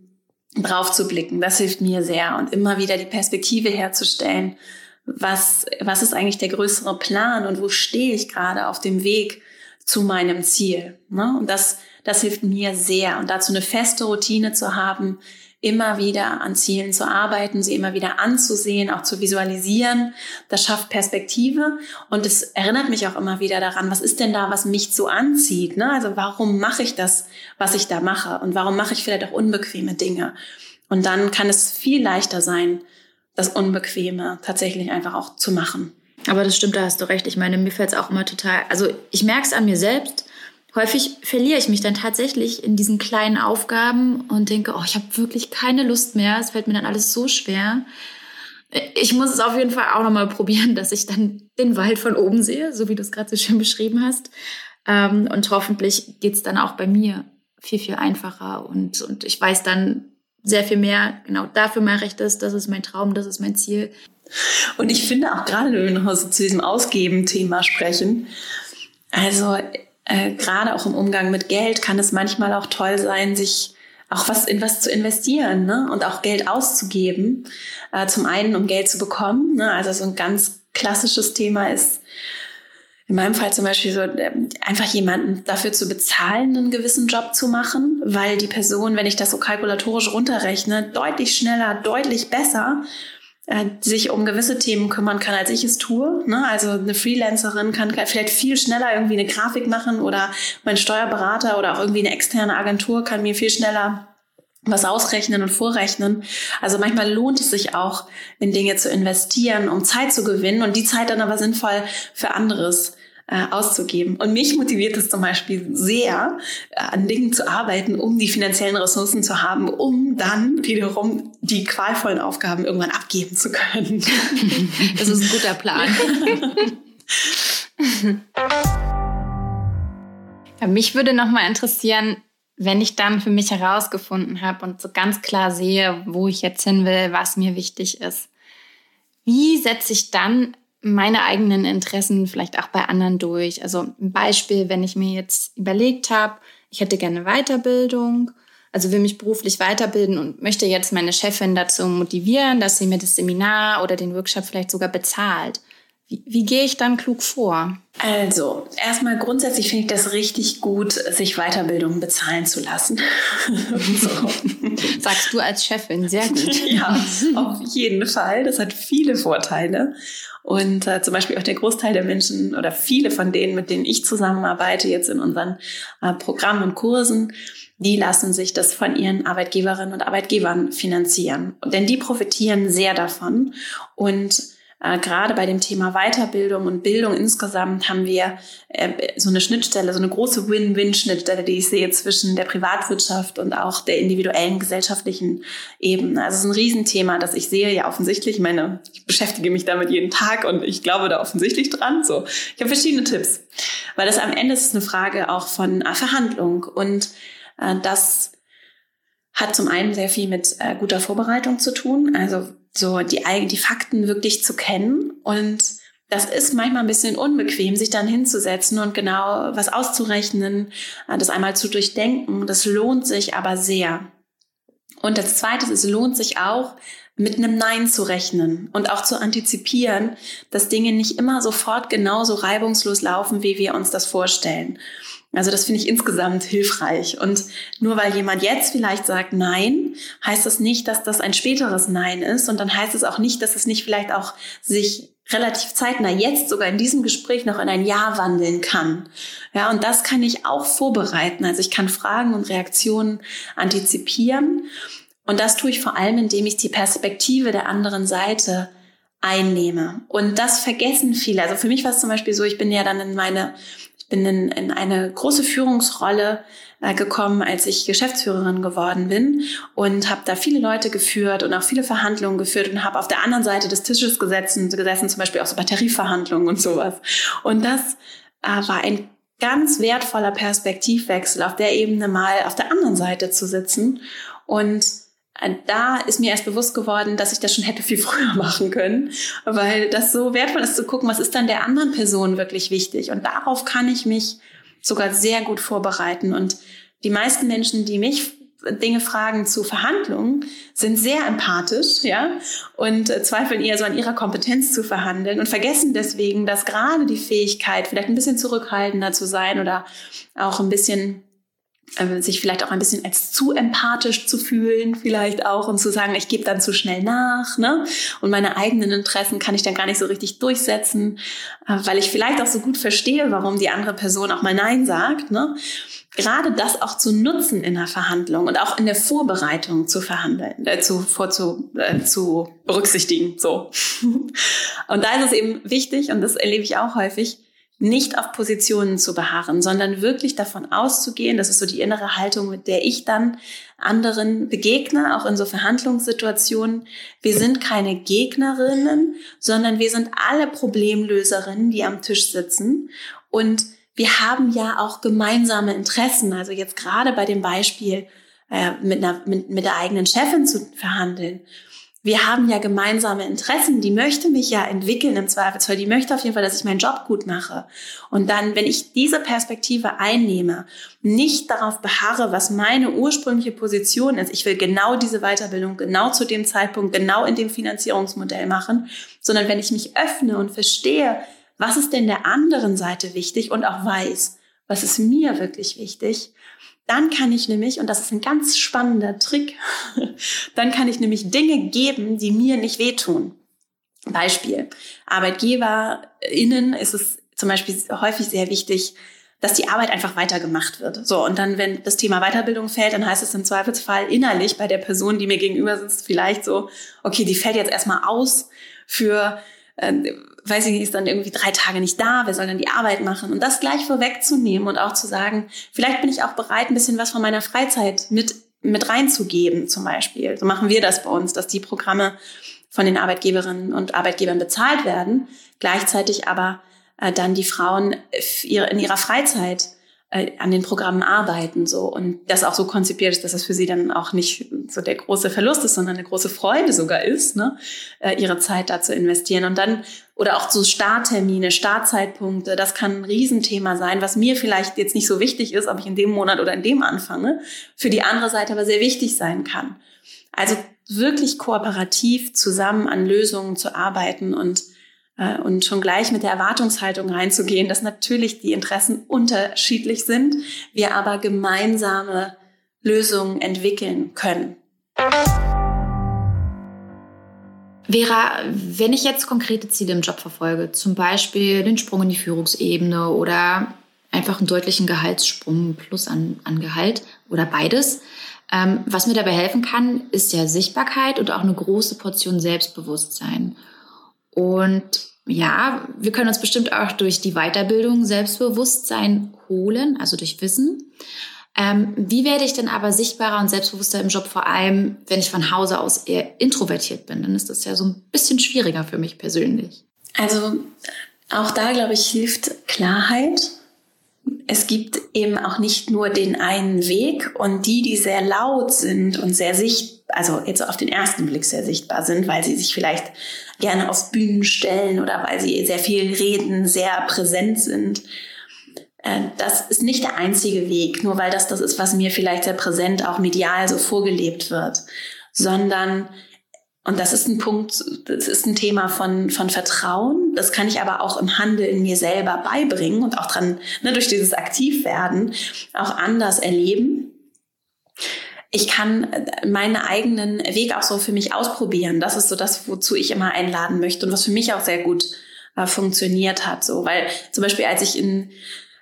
drauf zu blicken. Das hilft mir sehr und immer wieder die Perspektive herzustellen. Was, was ist eigentlich der größere Plan und wo stehe ich gerade auf dem Weg zu meinem Ziel? Ne? Und das, das hilft mir sehr. Und dazu eine feste Routine zu haben, immer wieder an Zielen zu arbeiten, sie immer wieder anzusehen, auch zu visualisieren. Das schafft Perspektive und es erinnert mich auch immer wieder daran, was ist denn da, was mich so anzieht? Ne? Also warum mache ich das, was ich da mache? Und warum mache ich vielleicht auch unbequeme Dinge? Und dann kann es viel leichter sein, das Unbequeme tatsächlich einfach auch zu machen. Aber das stimmt, da hast du recht. Ich meine, mir fällt es auch immer total, also ich merke es an mir selbst, häufig verliere ich mich dann tatsächlich in diesen kleinen Aufgaben und denke, oh, ich habe wirklich keine Lust mehr. Es fällt mir dann alles so schwer. Ich muss es auf jeden Fall auch nochmal (laughs) probieren, dass ich dann den Wald von oben sehe, so wie du es gerade so schön beschrieben hast. Ähm, und hoffentlich geht es dann auch bei mir viel, viel einfacher. Und, und ich weiß dann sehr viel mehr, genau dafür mache ich das, das ist mein Traum, das ist mein Ziel. Und ich finde auch gerade, wenn wir noch so zu diesem Ausgeben-Thema sprechen, also äh, gerade auch im Umgang mit Geld kann es manchmal auch toll sein, sich auch was in was zu investieren ne? und auch Geld auszugeben. Äh, zum einen, um Geld zu bekommen. Ne? Also so ein ganz klassisches Thema ist in meinem Fall zum Beispiel so, äh, einfach jemanden dafür zu bezahlen, einen gewissen Job zu machen, weil die Person, wenn ich das so kalkulatorisch runterrechne, deutlich schneller, deutlich besser äh, sich um gewisse Themen kümmern kann, als ich es tue. Ne? Also eine Freelancerin kann vielleicht viel schneller irgendwie eine Grafik machen oder mein Steuerberater oder auch irgendwie eine externe Agentur kann mir viel schneller was ausrechnen und vorrechnen. Also manchmal lohnt es sich auch, in Dinge zu investieren, um Zeit zu gewinnen und die Zeit dann aber sinnvoll für anderes äh, auszugeben. Und mich motiviert es zum Beispiel sehr, äh, an Dingen zu arbeiten, um die finanziellen Ressourcen zu haben, um dann wiederum die qualvollen Aufgaben irgendwann abgeben zu können. (laughs) Das ist ein guter Plan. ja, mich würde noch mal interessieren, wenn ich dann für mich herausgefunden habe und so ganz klar sehe, wo ich jetzt hin will, was mir wichtig ist. Wie setze ich dann meine eigenen Interessen vielleicht auch bei anderen durch. Also ein Beispiel, wenn ich mir jetzt überlegt habe, ich hätte gerne Weiterbildung, also will mich beruflich weiterbilden und möchte jetzt meine Chefin dazu motivieren, dass sie mir das Seminar oder den Workshop vielleicht sogar bezahlt. Wie, wie gehe ich dann klug vor? Also, erstmal grundsätzlich finde ich das richtig gut, sich Weiterbildung bezahlen zu lassen. (laughs) so. Sagst du als Chefin, sehr gut. (laughs) ja, auf jeden Fall. Das hat viele Vorteile. Und äh, zum Beispiel auch der Großteil der Menschen oder viele von denen, mit denen ich zusammenarbeite, jetzt in unseren äh, Programmen und Kursen, die lassen sich das von ihren Arbeitgeberinnen und Arbeitgebern finanzieren. Denn die profitieren sehr davon. Und äh, gerade bei dem Thema Weiterbildung und Bildung insgesamt haben wir äh, so eine Schnittstelle, so eine große Win-Win-Schnittstelle, die ich sehe zwischen der Privatwirtschaft und auch der individuellen gesellschaftlichen Ebene. Also es ist ein Riesenthema, das ich sehe ja offensichtlich. Ich meine, ich beschäftige mich damit jeden Tag und ich glaube da offensichtlich dran. So, ich habe verschiedene Tipps, weil das am Ende ist eine Frage auch von äh, Verhandlung und äh, das hat zum einen sehr viel mit äh, guter Vorbereitung zu tun. Also so die, die Fakten wirklich zu kennen. Und das ist manchmal ein bisschen unbequem, sich dann hinzusetzen und genau was auszurechnen, äh, das einmal zu durchdenken. Das lohnt sich aber sehr. Und das Zweite ist, es lohnt sich auch, mit einem Nein zu rechnen und auch zu antizipieren, dass Dinge nicht immer sofort genauso reibungslos laufen, wie wir uns das vorstellen. Also das finde ich insgesamt hilfreich. Und nur weil jemand jetzt vielleicht sagt Nein, heißt das nicht, dass das ein späteres Nein ist. Und dann heißt es auch nicht, dass es nicht vielleicht auch sich relativ zeitnah jetzt sogar in diesem Gespräch noch in ein Ja wandeln kann. Ja, und das kann ich auch vorbereiten. Also ich kann Fragen und Reaktionen antizipieren. Und das tue ich vor allem, indem ich die Perspektive der anderen Seite einnehme. Und das vergessen viele. Also für mich war es zum Beispiel so, ich bin ja dann in meine, bin in, in eine große Führungsrolle äh, gekommen, als ich Geschäftsführerin geworden bin und habe da viele Leute geführt und auch viele Verhandlungen geführt und habe auf der anderen Seite des Tisches gesessen, gesessen zum Beispiel auch so bei Tarifverhandlungen und sowas. Und das äh, war ein ganz wertvoller Perspektivwechsel, auf der Ebene mal auf der anderen Seite zu sitzen und da ist mir erst bewusst geworden, dass ich das schon hätte viel (laughs) früher machen können, weil das so wertvoll ist zu gucken, was ist dann der anderen Person wirklich wichtig. Und darauf kann ich mich sogar sehr gut vorbereiten. Und die meisten Menschen, die mich Dinge fragen zu Verhandlungen, sind sehr empathisch, ja, und äh, zweifeln eher so an ihrer Kompetenz zu verhandeln und vergessen deswegen, dass gerade die Fähigkeit, vielleicht ein bisschen zurückhaltender zu sein oder auch ein bisschen äh, sich vielleicht auch ein bisschen als zu empathisch zu fühlen, vielleicht auch und zu sagen, ich gebe dann zu schnell nach, ne? Und meine eigenen Interessen kann ich dann gar nicht so richtig durchsetzen, äh, weil ich vielleicht auch so gut verstehe, warum die andere Person auch mal Nein sagt, ne? Gerade das auch zu nutzen in der Verhandlung und auch in der Vorbereitung zu verhandeln, äh, zu, vor, zu, äh, zu berücksichtigen, so. (laughs) und da ist es eben wichtig, und das erlebe ich auch häufig, nicht auf Positionen zu beharren, sondern wirklich davon auszugehen, das ist so die innere Haltung, mit der ich dann anderen begegne, auch in so Verhandlungssituationen. Wir sind keine Gegnerinnen, sondern wir sind alle Problemlöserinnen, die am Tisch sitzen. Und wir haben ja auch gemeinsame Interessen. Also jetzt gerade bei dem Beispiel, äh, mit, einer, mit, mit der eigenen Chefin zu verhandeln wir haben ja gemeinsame Interessen, die möchte mich ja entwickeln im Zweifelsfall, die möchte auf jeden Fall, dass ich meinen Job gut mache. Und dann, wenn ich diese Perspektive einnehme, nicht darauf beharre, was meine ursprüngliche Position ist, ich will genau diese Weiterbildung genau zu dem Zeitpunkt, genau in dem Finanzierungsmodell machen, sondern wenn ich mich öffne und verstehe, was ist denn der anderen Seite wichtig und auch weiß, was ist mir wirklich wichtig, dann kann ich nämlich, und das ist ein ganz spannender Trick, (laughs) dann kann ich nämlich Dinge geben, die mir nicht wehtun. Beispiel. ArbeitgeberInnen ist es zum Beispiel häufig sehr wichtig, dass die Arbeit einfach weiter gemacht wird. So, und dann, wenn das Thema Weiterbildung fällt, dann heißt es im Zweifelsfall innerlich bei der Person, die mir gegenüber sitzt, vielleicht so, okay, die fällt jetzt erstmal aus für äh, weiß ich ist dann irgendwie drei Tage nicht da, wer soll dann die Arbeit machen? Und das gleich vorwegzunehmen und auch zu sagen, vielleicht bin ich auch bereit, ein bisschen was von meiner Freizeit mit, mit reinzugeben, zum Beispiel. So machen wir das bei uns, dass die Programme von den Arbeitgeberinnen und Arbeitgebern bezahlt werden, gleichzeitig aber äh, dann die Frauen in ihrer Freizeit äh, an den Programmen arbeiten so und das auch so konzipiert ist, dass es für sie dann auch nicht so der große Verlust ist, sondern eine große Freude sogar ist, ne, äh, ihre Zeit da zu investieren und dann oder auch so Starttermine, Startzeitpunkte, das kann ein Riesenthema sein, was mir vielleicht jetzt nicht so wichtig ist, ob ich in dem Monat oder in dem anfange, für die andere Seite aber sehr wichtig sein kann. Also wirklich kooperativ zusammen an Lösungen zu arbeiten und und schon gleich mit der Erwartungshaltung reinzugehen, dass natürlich die Interessen unterschiedlich sind, wir aber gemeinsame Lösungen entwickeln können. Vera, wenn ich jetzt konkrete Ziele im Job verfolge, zum Beispiel den Sprung in die Führungsebene oder einfach einen deutlichen Gehaltssprung plus an, an Gehalt oder beides, ähm, was mir dabei helfen kann, ist ja Sichtbarkeit und auch eine große Portion Selbstbewusstsein. Und ja, wir können uns bestimmt auch durch die Weiterbildung Selbstbewusstsein holen, also durch Wissen. Ähm, wie werde ich denn aber sichtbarer und selbstbewusster im Job, vor allem wenn ich von Hause aus eher introvertiert bin? Dann ist das ja so ein bisschen schwieriger für mich persönlich. Also auch da, glaube ich, hilft Klarheit. Es gibt eben auch nicht nur den einen Weg und die, die sehr laut sind und sehr sichtbar also jetzt auf den ersten Blick sehr sichtbar sind, weil sie sich vielleicht gerne auf Bühnen stellen oder weil sie sehr viel reden, sehr präsent sind. Äh, das ist nicht der einzige Weg, nur weil das das ist, was mir vielleicht sehr präsent auch medial so vorgelebt wird, sondern und das ist ein Punkt, das ist ein Thema von, von Vertrauen. Das kann ich aber auch im Handeln mir selber beibringen und auch dran, ne, durch dieses Aktivwerden auch anders erleben. ich kann meinen eigenen Weg auch so für mich ausprobieren. Das ist so das, wozu ich immer einladen möchte und was für mich auch sehr gut äh, funktioniert hat. So, weil zum Beispiel, als ich in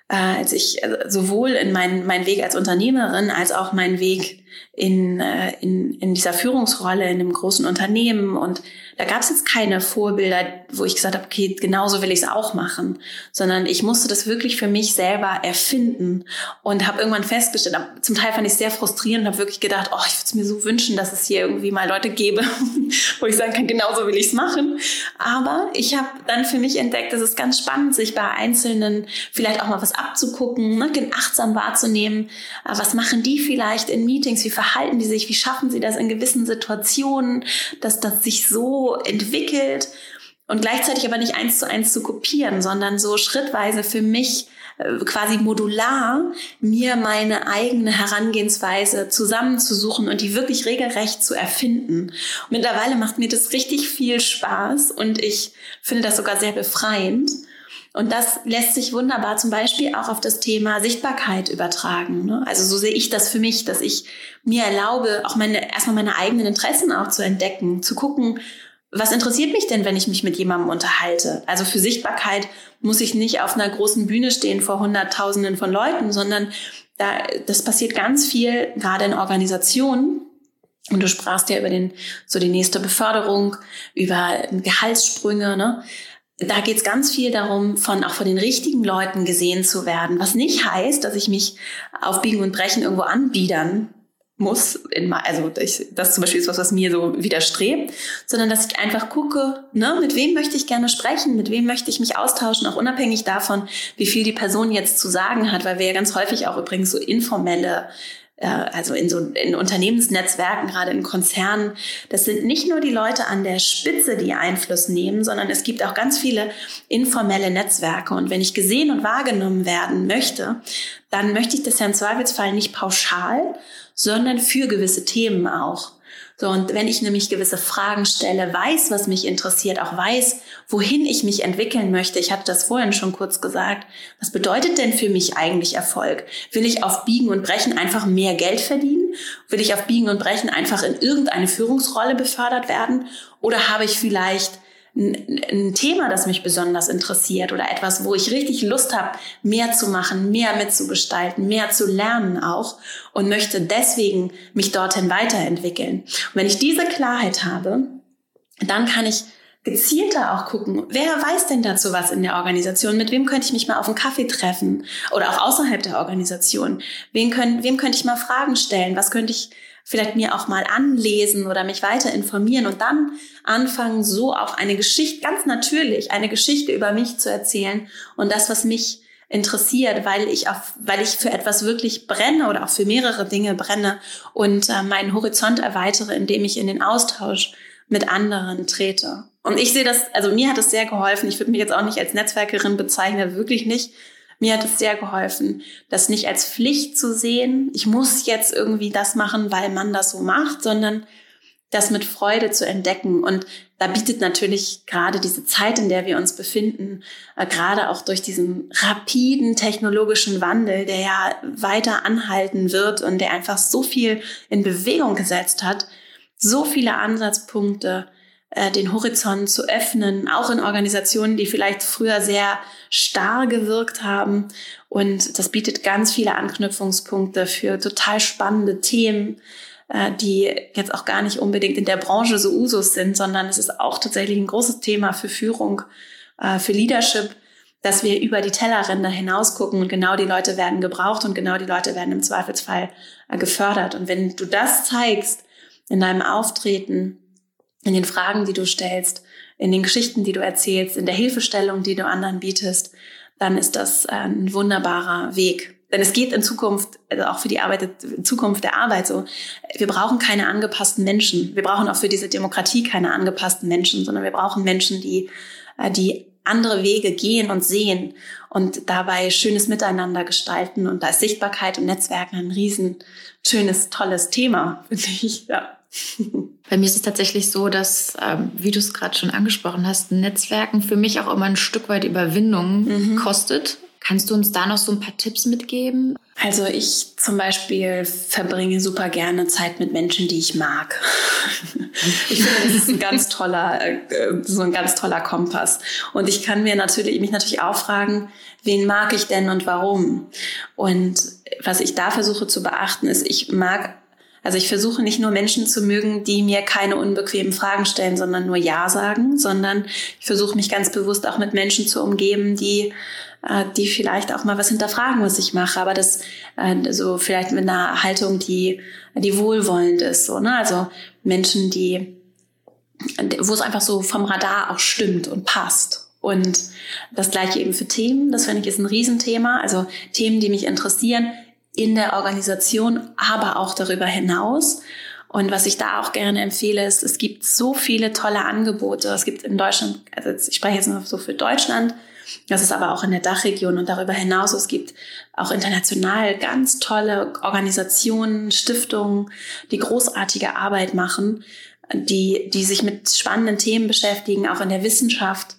äh, als ich äh, sowohl in meinen mein Weg als Unternehmerin als auch meinen Weg in, äh, in, in dieser Führungsrolle in einem großen Unternehmen. Und da gab es jetzt keine Vorbilder, wo ich gesagt habe, okay, genauso will ich es auch machen, sondern ich musste das wirklich für mich selber erfinden und habe irgendwann festgestellt, zum Teil fand ich es sehr frustrierend und habe wirklich gedacht, oh, ich würde es mir so wünschen, dass es hier irgendwie mal Leute gäbe, (laughs) wo ich sagen kann, genauso will ich es machen. Aber ich habe dann für mich entdeckt, es ist ganz spannend, sich bei Einzelnen vielleicht auch mal was abzugucken, ne, achtsam wahrzunehmen, äh, was machen die vielleicht in Meetings, wie verhalten die sich, wie schaffen sie das in gewissen Situationen, dass das sich so entwickelt und gleichzeitig aber nicht eins zu eins zu kopieren, sondern so schrittweise für mich äh, quasi modular mir meine eigene Herangehensweise zusammenzusuchen und die wirklich regelrecht zu erfinden. Und mittlerweile macht mir das richtig viel Spaß und ich finde das sogar sehr befreiend. Und das lässt sich wunderbar zum Beispiel auch auf das Thema Sichtbarkeit übertragen. Ne? Also so sehe ich das für mich, dass ich mir erlaube, auch meine, erstmal meine eigenen Interessen auch zu entdecken, zu gucken, was interessiert mich denn, wenn ich mich mit jemandem unterhalte? Also für Sichtbarkeit muss ich nicht auf einer großen Bühne stehen vor Hunderttausenden von Leuten, sondern da, das passiert ganz viel, gerade in Organisationen. Und du sprachst ja über den, so die nächste Beförderung, über Gehaltssprünge, ne? Da geht's ganz viel darum, von auch von den richtigen Leuten gesehen zu werden. Was nicht heißt, dass ich mich auf Biegen und Brechen irgendwo anbiedern muss, in, also ich, das zum Beispiel ist was, was mir so widerstrebt, sondern dass ich einfach gucke, ne, mit wem möchte ich gerne sprechen, mit wem möchte ich mich austauschen, auch unabhängig davon, wie viel die Person jetzt zu sagen hat, weil wir ja ganz häufig auch übrigens so informelle also in so in Unternehmensnetzwerken, gerade in Konzernen, das sind nicht nur die Leute an der Spitze, die Einfluss nehmen, sondern es gibt auch ganz viele informelle Netzwerke. Und wenn ich gesehen und wahrgenommen werden möchte, dann möchte ich das ja im Zweifelsfall nicht pauschal, sondern für gewisse Themen auch. So, und wenn ich nämlich gewisse Fragen stelle, weiß, was mich interessiert, auch weiß, wohin ich mich entwickeln möchte. Ich hatte das vorhin schon kurz gesagt. Was bedeutet denn für mich eigentlich Erfolg? Will ich auf Biegen und Brechen einfach mehr Geld verdienen? Will ich auf Biegen und Brechen einfach in irgendeine Führungsrolle befördert werden? Oder habe ich vielleicht ein Thema, das mich besonders interessiert oder etwas, wo ich richtig Lust habe, mehr zu machen, mehr mitzugestalten, mehr zu lernen auch und möchte deswegen mich dorthin weiterentwickeln. Und wenn ich diese Klarheit habe, dann kann ich gezielter auch gucken, wer weiß denn dazu was in der Organisation? Mit wem könnte ich mich mal auf einen Kaffee treffen oder auch außerhalb der Organisation? Wen können, wem könnte ich mal Fragen stellen? Was könnte ich vielleicht mir auch mal anlesen oder mich weiter informieren und dann anfangen, so auch eine Geschichte, ganz natürlich, eine Geschichte über mich zu erzählen und das, was mich interessiert, weil ich auf, weil ich für etwas wirklich brenne oder auch für mehrere Dinge brenne und äh, meinen Horizont erweitere, indem ich in den Austausch mit anderen trete. Und ich sehe das, also mir hat es sehr geholfen. Ich würde mich jetzt auch nicht als Netzwerkerin bezeichnen, wirklich nicht. Mir hat es sehr geholfen, das nicht als Pflicht zu sehen, ich muss jetzt irgendwie das machen, weil man das so macht, sondern das mit Freude zu entdecken. Und da bietet natürlich gerade diese Zeit, in der wir uns befinden, äh, gerade auch durch diesen rapiden technologischen Wandel, der ja weiter anhalten wird und der einfach so viel in Bewegung gesetzt hat, so viele Ansatzpunkte, äh, den Horizont zu öffnen, auch in Organisationen, die vielleicht früher sehr starr gewirkt haben. Und das bietet ganz viele Anknüpfungspunkte für total spannende Themen, äh, die jetzt auch gar nicht unbedingt in der Branche so Usus sind, sondern es ist auch tatsächlich ein großes Thema für Führung, äh, für Leadership, dass wir über die Tellerränder hinaus gucken und genau die Leute werden gebraucht und genau die Leute werden im Zweifelsfall gefördert. Und wenn du das zeigst in deinem Auftreten, in den Fragen, die du stellst, in den Geschichten, die du erzählst, in der Hilfestellung, die du anderen bietest, dann ist das ein wunderbarer Weg. Denn es geht in Zukunft, also auch für die Arbeit, in Zukunft der Arbeit so, wir brauchen keine angepassten Menschen. Wir brauchen auch für diese Demokratie keine angepassten Menschen, sondern wir brauchen Menschen, die, äh, die andere Wege gehen und sehen und dabei schönes Miteinander gestalten. Und da ist Sichtbarkeit und Netzwerken ein riesen schönes, tolles Thema, finde ich. Ja. Bei mir ist es tatsächlich so, dass, ähm, wie du es gerade schon angesprochen hast, Netzwerken für mich auch immer ein Stück weit Überwindung mhm. kostet Kannst du uns da noch so ein paar Tipps mitgeben? Also ich zum Beispiel verbringe super gerne Zeit mit Menschen, die ich mag. (laughs) ich finde, das ist ein ganz toller, äh, so ein ganz toller Kompass. Und ich kann mir natürlich, mich natürlich auch fragen, wen mag ich denn und warum? Und was ich da versuche zu beachten, ist, ich mag also ich versuche nicht nur Menschen zu mögen, die mir keine unbequemen Fragen stellen, sondern nur Ja sagen, sondern ich versuche mich ganz bewusst auch mit Menschen zu umgeben, die äh, die vielleicht auch mal was hinterfragen, was ich mache, aber das äh, so vielleicht mit einer Haltung, die die wohlwollend ist, so ne, also Menschen, die wo es einfach so vom Radar auch stimmt und passt. Und das gleiche eben für Themen, das finde ich ist ein Riesenthema. Also Themen, die mich interessieren in der Organisation, aber auch darüber hinaus. Und was ich da auch gerne empfehle, ist, es gibt so viele tolle Angebote. Es gibt in Deutschland, also ich spreche jetzt nur so für Deutschland, das ist aber auch in der Dachregion und darüber hinaus. Es gibt auch international ganz tolle Organisationen, Stiftungen, die großartige Arbeit machen, die, die sich mit spannenden Themen beschäftigen, auch in der Wissenschaft.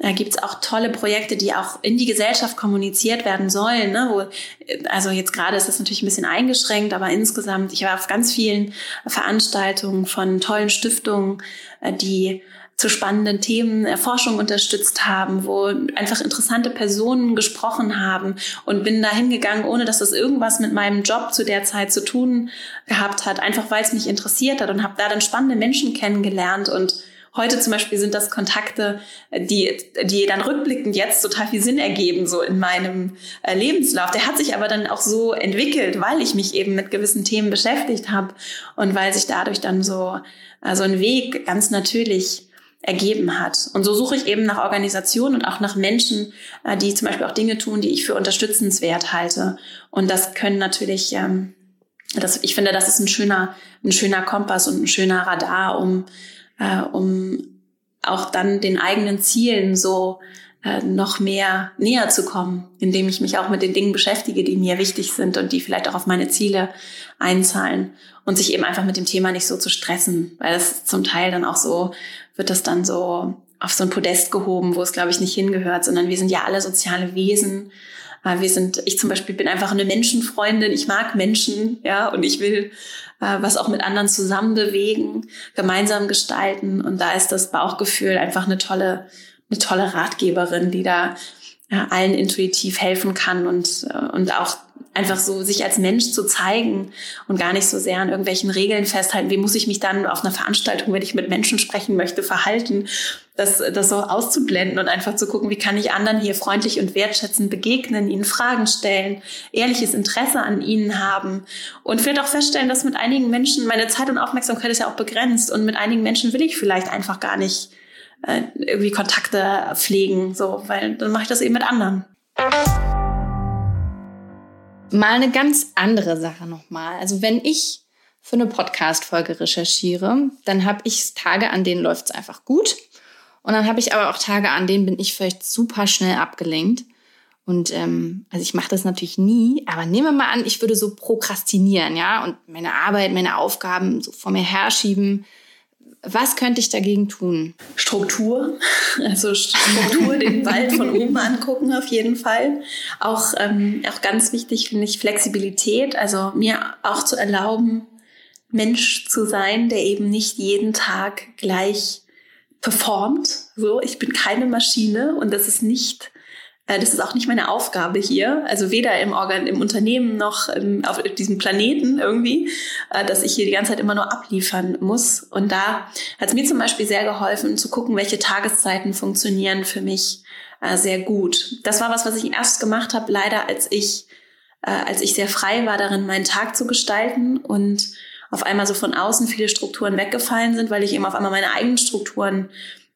Da gibt's auch tolle Projekte, die auch in die Gesellschaft kommuniziert werden sollen. Ne? Wo, also jetzt gerade ist das natürlich ein bisschen eingeschränkt, aber insgesamt, ich war auf ganz vielen Veranstaltungen von tollen Stiftungen, äh, die zu spannenden Themen Forschung unterstützt haben, wo einfach interessante Personen gesprochen haben und bin da hingegangen, ohne dass das irgendwas mit meinem Job zu der Zeit zu tun gehabt hat, einfach weil es mich interessiert hat und habe da dann spannende Menschen kennengelernt und Heute zum Beispiel sind das Kontakte, die, die dann rückblickend jetzt total viel Sinn ergeben, so in meinem äh, Lebenslauf. Der hat sich aber dann auch so entwickelt, weil ich mich eben mit gewissen Themen beschäftigt habe und weil sich dadurch dann so, äh, so ein Weg ganz natürlich ergeben hat. Und so suche ich eben nach Organisationen und auch nach Menschen, äh, die zum Beispiel auch Dinge tun, die ich für unterstützenswert halte. Und das können natürlich, ähm, das, ich finde, das ist ein schöner, ein schöner Kompass und ein schöner Radar, um, äh, um auch dann den eigenen Zielen so äh, noch mehr näher zu kommen, indem ich mich auch mit den Dingen beschäftige, die mir wichtig sind und die vielleicht auch auf meine Ziele einzahlen und sich eben einfach mit dem Thema nicht so zu stressen, weil es zum Teil dann auch so wird das dann so auf so ein Podest gehoben, wo es, glaube ich, nicht hingehört, sondern wir sind ja alle soziale Wesen. Äh, wir sind, ich zum Beispiel bin einfach eine Menschenfreundin, ich mag Menschen, ja, und ich will äh, was auch mit anderen zusammen bewegen, gemeinsam gestalten. Und da ist das Bauchgefühl einfach eine tolle, eine tolle Ratgeberin, die da ja, allen intuitiv helfen kann und, äh, und auch einfach so sich als Mensch zu zeigen und gar nicht so sehr an irgendwelchen Regeln festhalten. Wie muss ich mich dann auf einer Veranstaltung, wenn ich mit Menschen sprechen möchte, verhalten? Das, das so auszublenden und einfach zu gucken, wie kann ich anderen hier freundlich und wertschätzend begegnen, ihnen Fragen stellen, ehrliches Interesse an ihnen haben und vielleicht auch feststellen, dass mit einigen Menschen meine Zeit und Aufmerksamkeit ist ja auch begrenzt und mit einigen Menschen will ich vielleicht einfach gar nicht äh, irgendwie Kontakte pflegen, so, weil dann mache ich das eben mit anderen. Mal eine ganz andere Sache nochmal. Also wenn ich für eine Podcast-Folge recherchiere, dann habe ich Tage, an denen läuft es einfach gut. Und dann habe ich aber auch Tage, an denen bin ich vielleicht super schnell abgelenkt. Und ähm, also ich mache das natürlich nie, aber nehmen wir mal an, ich würde so prokrastinieren, ja, und meine Arbeit, meine Aufgaben so vor mir herschieben was könnte ich dagegen tun? Struktur, also Struktur, den Wald von oben angucken auf jeden Fall. Auch, ähm, auch ganz wichtig finde ich Flexibilität, also mir auch zu erlauben, Mensch zu sein, der eben nicht jeden Tag gleich performt. So, ich bin keine Maschine und das ist nicht äh, das ist auch nicht meine Aufgabe hier, also weder im, Organ im Unternehmen noch im, auf diesem Planeten irgendwie, äh, dass ich hier die ganze Zeit immer nur abliefern muss. Und da hat es mir zum Beispiel sehr geholfen, zu gucken, welche Tageszeiten funktionieren für mich äh, sehr gut. Das war was, was ich erst gemacht habe, leider als ich, als ich sehr frei war darin, meinen Tag zu gestalten und auf einmal so von außen viele Strukturen weggefallen sind, weil ich eben auf einmal meine eigenen Strukturen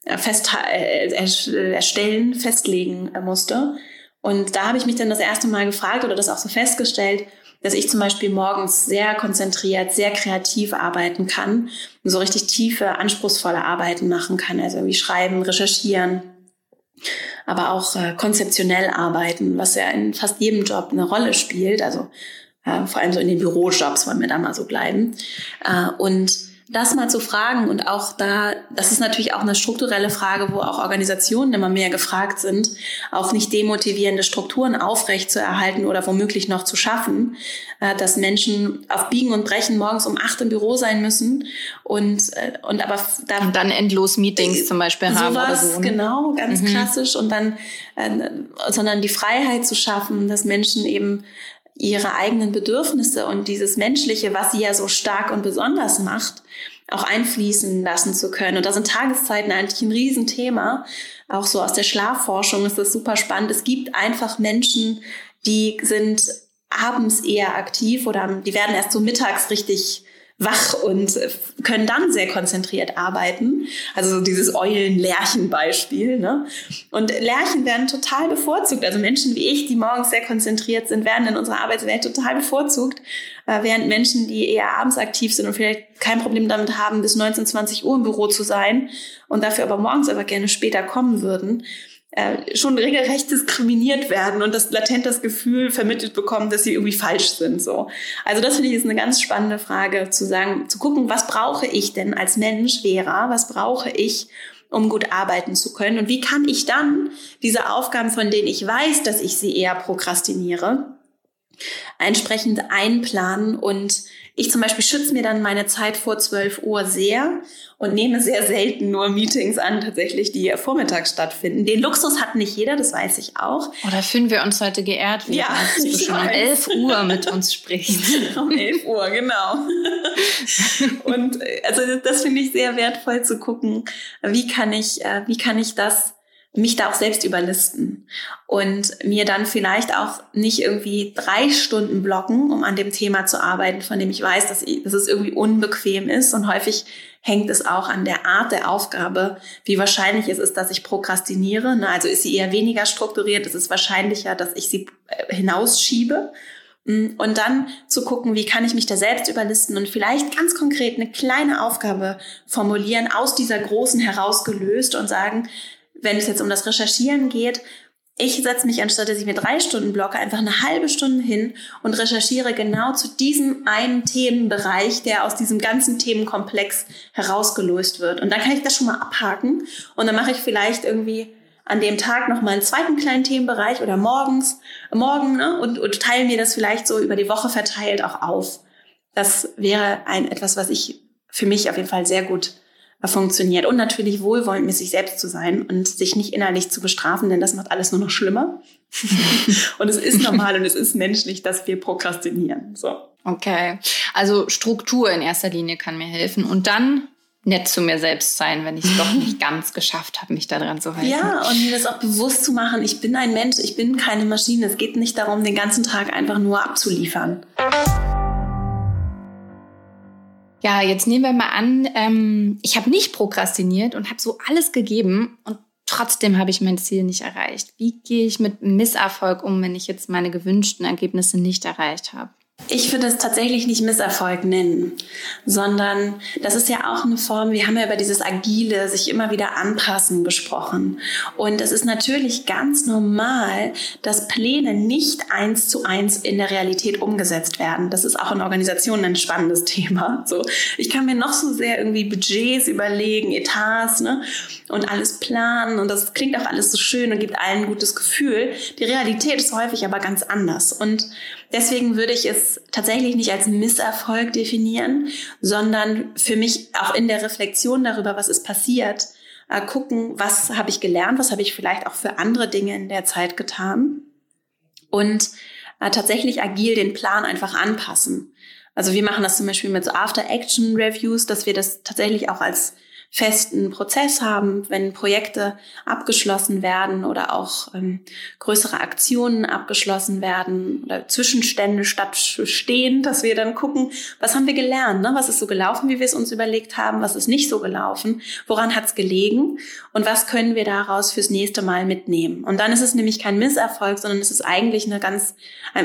äh, fest, äh, erstellen, festlegen musste. Und da habe ich mich dann das erste Mal gefragt oder das auch so festgestellt, dass ich zum Beispiel morgens sehr konzentriert, sehr kreativ arbeiten kann und so richtig tiefe, anspruchsvolle Arbeiten machen kann. Also irgendwie schreiben, recherchieren, aber auch äh, konzeptionell arbeiten, was ja in fast jedem Job eine Rolle spielt. Also äh, vor allem so in den Bürojobs wollen wir da mal so bleiben. Äh, und das mal zu fragen und auch da, das ist natürlich auch eine strukturelle Frage, wo auch Organisationen immer mehr gefragt sind, auch nicht demotivierende Strukturen aufrecht zu erhalten oder womöglich noch zu schaffen, äh, dass Menschen auf Biegen und Brechen morgens um acht im Büro sein müssen und, äh, und aber da, und dann endlos Meetings zum Beispiel sowas, haben oder so. Ne? Genau, ganz mhm. klassisch und dann, äh, sondern die Freiheit zu schaffen, dass Menschen eben ihre eigenen Bedürfnisse und dieses Menschliche, was sie ja so stark und besonders macht, auch einfließen lassen zu können. Und da sind Tageszeiten eigentlich ein Riesenthema. Auch so aus der Schlafforschung ist das super spannend. Es gibt einfach Menschen, die sind abends eher aktiv oder die werden erst so mittags richtig wach und können dann sehr konzentriert arbeiten. Also dieses Eulen-Lerchen-Beispiel. Ne? Und Lerchen werden total bevorzugt. Also Menschen wie ich, die morgens sehr konzentriert sind, werden in unserer Arbeitswelt total bevorzugt. Äh, während Menschen, die eher abends aktiv sind und vielleicht kein Problem damit haben, bis 19, 20 Uhr im Büro zu sein und dafür aber morgens aber gerne später kommen würden, äh, schon regelrecht diskriminiert werden und das latent das Gefühl vermittelt bekommen, dass sie irgendwie falsch sind. So. Also das finde ich ist eine ganz spannende Frage, zu sagen, zu gucken, was brauche ich denn als Mensch, Vera, was brauche ich, um gut arbeiten zu können und wie kann ich dann diese Aufgaben, von denen ich weiß, dass ich sie eher prokrastiniere, entsprechend einplanen und ich zum Beispiel schütze mir dann meine Zeit vor 12 Uhr sehr und nehme sehr selten nur Meetings an, tatsächlich, die vormittags stattfinden. Den Luxus hat nicht jeder, das weiß ich auch. Oder fühlen wir uns heute geehrt, wie ja, du (laughs) schon um 11 Uhr mit uns sprichst. (laughs) um 11 Uhr, genau. (laughs) und äh, also das finde ich sehr wertvoll zu gucken, wie kann ich, äh, wie kann ich das mich da auch selbst überlisten und mir dann vielleicht auch nicht irgendwie drei Stunden blocken, um an dem Thema zu arbeiten, von dem ich weiß, dass, ich, dass es irgendwie unbequem ist. Und häufig hängt es auch an der Art der Aufgabe, wie wahrscheinlich es ist, dass ich prokrastiniere. Ne, also ist sie eher weniger strukturiert, es ist wahrscheinlicher, dass ich sie äh, hinausschiebe. Mm, und dann zu gucken, wie kann ich mich da selbst überlisten und vielleicht ganz konkret eine kleine Aufgabe formulieren, aus dieser großen herausgelöst und sagen, wenn es jetzt um das Recherchieren geht, ich setze mich, anstatt dass ich mir drei Stunden blocke, einfach eine halbe Stunde hin und recherchiere genau zu diesem einen Themenbereich, der aus diesem ganzen Themenkomplex herausgelöst wird. Und dann kann ich das schon mal abhaken und dann mache ich vielleicht irgendwie an dem Tag noch mal einen zweiten kleinen Themenbereich oder morgens, morgen ne, und, und teile mir das vielleicht so über die Woche verteilt auch auf. Das wäre ein etwas, was ich für mich auf jeden Fall sehr gut funktioniert. Und natürlich wohlwollend mit sich selbst zu sein und sich nicht innerlich zu bestrafen, denn das macht alles nur noch schlimmer. (laughs) und es ist normal und es ist menschlich, dass wir prokrastinieren. So. Okay. Also Struktur in erster Linie kann mir helfen. Und dann nett zu mir selbst sein, wenn ich es doch nicht (laughs) ganz geschafft habe, mich daran zu halten. Ja, und mir das auch bewusst zu machen, ich bin ein Mensch, ich bin keine Maschine. Es geht nicht darum, den ganzen Tag einfach nur abzuliefern. Ja, jetzt nehmen wir mal an, ähm, ich habe nicht prokrastiniert und habe so alles gegeben und trotzdem habe ich mein Ziel nicht erreicht. Wie gehe ich mit Misserfolg um, wenn ich jetzt meine gewünschten Ergebnisse nicht erreicht habe? Ich würde es tatsächlich nicht Misserfolg nennen, sondern das ist ja auch eine Form, wir haben ja über dieses Agile, sich immer wieder anpassen gesprochen. Und es ist natürlich ganz normal, dass Pläne nicht eins zu eins in der Realität umgesetzt werden. Das ist auch in Organisationen ein spannendes (laughs) Thema. So, ich kann mir noch so sehr irgendwie Budgets überlegen, Etats, ne? Und alles planen und das klingt auch alles so schön und gibt allen ein gutes Gefühl. Die Realität ist häufig aber ganz anders. Und Deswegen würde ich es tatsächlich nicht als Misserfolg definieren, sondern für mich auch in der Reflexion darüber, was ist passiert, äh, gucken, was habe ich gelernt, was habe ich vielleicht auch für andere Dinge in der Zeit getan und äh, tatsächlich agil den Plan einfach anpassen. Also wir machen das zum Beispiel mit so After-Action-Reviews, dass wir das tatsächlich auch als festen Prozess haben, wenn Projekte abgeschlossen werden oder auch ähm, größere Aktionen abgeschlossen werden oder Zwischenstände stattstehen, dass wir dann gucken, was haben wir gelernt, ne? was ist so gelaufen, wie wir es uns überlegt haben, was ist nicht so gelaufen, woran hat es gelegen und was können wir daraus fürs nächste Mal mitnehmen. Und dann ist es nämlich kein Misserfolg, sondern es ist eigentlich eine ganz,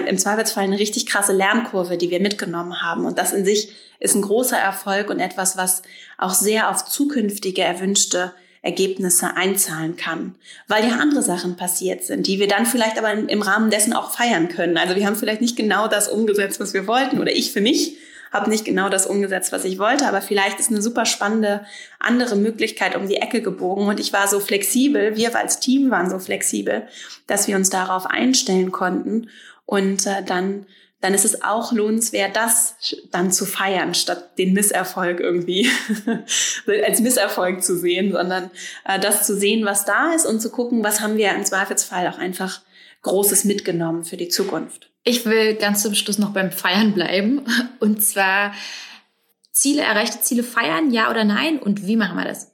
im Zweifelsfall eine richtig krasse Lernkurve, die wir mitgenommen haben. Und das in sich ist ein großer Erfolg und etwas, was auch sehr auf zukünftige erwünschte Ergebnisse einzahlen kann, weil ja andere Sachen passiert sind, die wir dann vielleicht aber im Rahmen dessen auch feiern können. Also wir haben vielleicht nicht genau das umgesetzt, was wir wollten oder ich für mich, habe nicht genau das umgesetzt, was ich wollte, aber vielleicht ist eine super spannende andere Möglichkeit um die Ecke gebogen. Und ich war so flexibel, wir als Team waren so flexibel, dass wir uns darauf einstellen konnten und äh, dann dann ist es auch lohnenswert, das dann zu feiern, statt den Misserfolg irgendwie (laughs) als Misserfolg zu sehen, sondern äh, das zu sehen, was da ist und zu gucken, was haben wir im Zweifelsfall auch einfach Großes mitgenommen für die Zukunft. Ich will ganz zum Schluss noch beim Feiern bleiben. Und zwar Ziele, erreichte Ziele feiern, ja oder nein? Und wie machen wir das?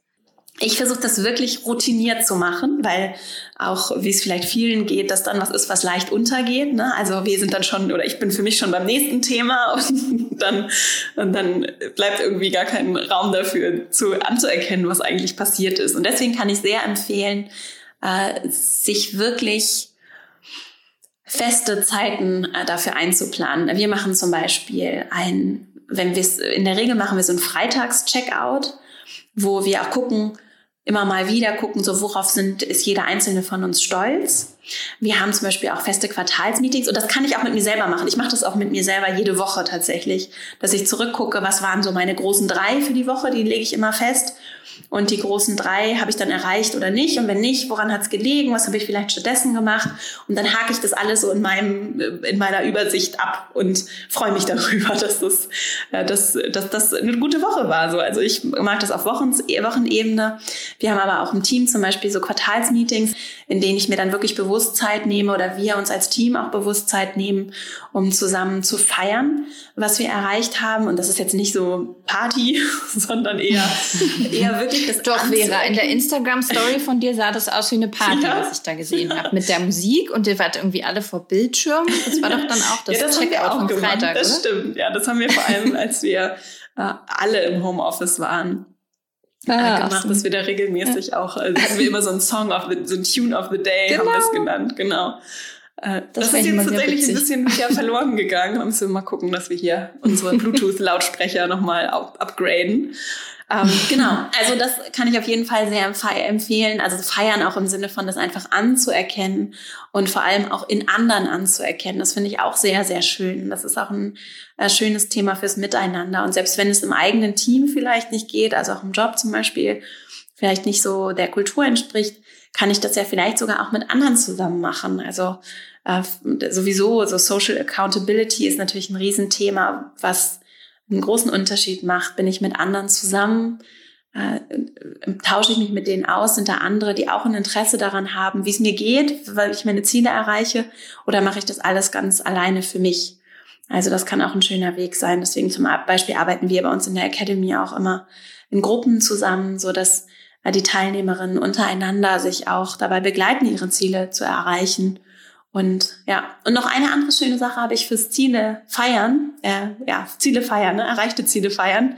Ich versuche das wirklich routiniert zu machen, weil auch, wie es vielleicht vielen geht, dass dann was ist, was leicht untergeht. Ne? Also wir sind dann schon, oder ich bin für mich schon beim nächsten Thema (laughs) und dann, und dann bleibt irgendwie gar kein Raum dafür, zu, anzuerkennen, was eigentlich passiert ist. Und deswegen kann ich sehr empfehlen, äh, sich wirklich feste Zeiten äh, dafür einzuplanen. Wir machen zum Beispiel ein, wenn wir es, in der Regel machen wir so ein Freitags-Checkout, wo wir auch gucken, immer mal wieder gucken, so worauf sind, ist jeder einzelne von uns stolz. Wir haben zum Beispiel auch feste Quartalsmeetings und das kann ich auch mit mir selber machen. Ich mache das auch mit mir selber jede Woche tatsächlich, dass ich zurückgucke, was waren so meine großen drei für die Woche, die lege ich immer fest und die großen drei habe ich dann erreicht oder nicht? Und wenn nicht, woran hat es gelegen? Was habe ich vielleicht stattdessen gemacht? Und dann hake ich das alles so in meinem, äh, in meiner Übersicht ab und freue mich (laughs) darüber, dass das, äh, dass, dass das eine gute Woche war. So, also ich mag das auf Wochen, Wochenebene. Wir haben aber auch im Team zum Beispiel so Quartalsmeetings, in denen ich mir dann wirklich bewusst Zeit nehme oder wir uns als Team auch bewusst Zeit nehmen, um zusammen zu feiern, was wir erreicht haben. Und das ist jetzt nicht so Party, (laughs) sondern eher, (laughs) eher wirklich das Doch, Vera, in der Instagram-Story von dir sah das aus wie eine Party, ja. was ich da gesehen ja. habe. Mit der Musik und ihr wart irgendwie alle vor Bildschirm. Das war doch dann auch das, (laughs) ja, das Checkout vom Freitag, Das oder? stimmt, ja. Das haben wir vor allem, als wir äh, alle im Homeoffice waren. Äh, ah, gemacht, so. dass wir da regelmäßig ja. auch, also hatten wir immer so einen Song of the, so ein Tune of the Day, genau. haben wir es genannt, genau. Äh, das, das ist jetzt tatsächlich ein bisschen wieder (laughs) verloren gegangen. Da müssen wir mal gucken, dass wir hier unsere (laughs) Bluetooth-Lautsprecher nochmal upgraden. Ähm, genau, also das kann ich auf jeden Fall sehr empfehlen. Also feiern auch im Sinne von das einfach anzuerkennen und vor allem auch in anderen anzuerkennen. Das finde ich auch sehr, sehr schön. Das ist auch ein äh, schönes Thema fürs Miteinander. Und selbst wenn es im eigenen Team vielleicht nicht geht, also auch im Job zum Beispiel, vielleicht nicht so der Kultur entspricht, kann ich das ja vielleicht sogar auch mit anderen zusammen machen. Also äh, sowieso, so Social Accountability ist natürlich ein Riesenthema, was einen großen Unterschied macht. Bin ich mit anderen zusammen? Äh, tausche ich mich mit denen aus? Sind da andere, die auch ein Interesse daran haben, wie es mir geht, weil ich meine Ziele erreiche? Oder mache ich das alles ganz alleine für mich? Also das kann auch ein schöner Weg sein. Deswegen zum Beispiel arbeiten wir bei uns in der Academy auch immer in Gruppen zusammen, so dass äh, die Teilnehmerinnen untereinander sich auch dabei begleiten, ihre Ziele zu erreichen und ja, und noch eine andere schöne Sache habe ich fürs Ziele feiern, äh, ja, Ziele feiern, ne? erreichte Ziele feiern,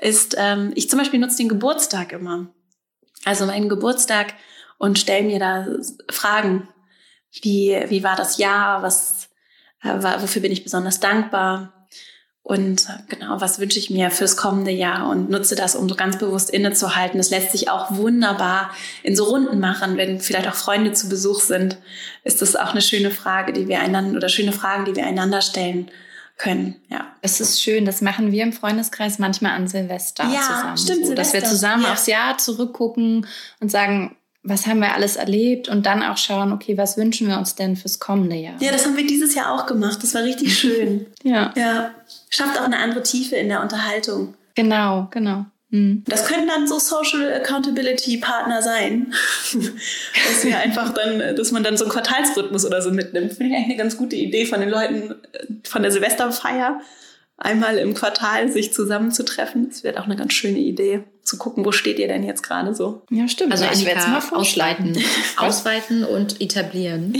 ist, ähm, ich zum Beispiel nutze den Geburtstag immer. Also meinen Geburtstag und stelle mir da Fragen. Wie, wie war das Jahr? Was, äh, wofür bin ich besonders dankbar? Und genau, was wünsche ich mir fürs kommende Jahr und nutze das, um so ganz bewusst innezuhalten. Das lässt sich auch wunderbar in so Runden machen, wenn vielleicht auch Freunde zu Besuch sind. Ist das auch eine schöne Frage, die wir einander oder schöne Fragen, die wir einander stellen können. Ja. Es ist schön, das machen wir im Freundeskreis manchmal an Silvester ja, zusammen. Stimmt, so, dass wir zusammen ja. aufs Jahr zurückgucken und sagen, was haben wir alles erlebt und dann auch schauen, okay, was wünschen wir uns denn fürs kommende Jahr? Ja, das haben wir dieses Jahr auch gemacht. Das war richtig (laughs) schön. ja. Ja. Schafft auch eine andere Tiefe in der Unterhaltung. Genau, genau. Mhm. Das können dann so Social Accountability Partner sein. (laughs) dass wir einfach dann, dass man dann so einen Quartalsrhythmus oder so mitnimmt. Finde ich eigentlich eine ganz gute Idee von den Leuten äh, von der Silvesterfeier einmal im Quartal sich zusammenzutreffen. Das wäre auch eine ganz schöne Idee, zu gucken, wo steht ihr denn jetzt gerade so. Ja, stimmt. Also ich werde es mal ausweiten. (laughs) ausweiten und etablieren.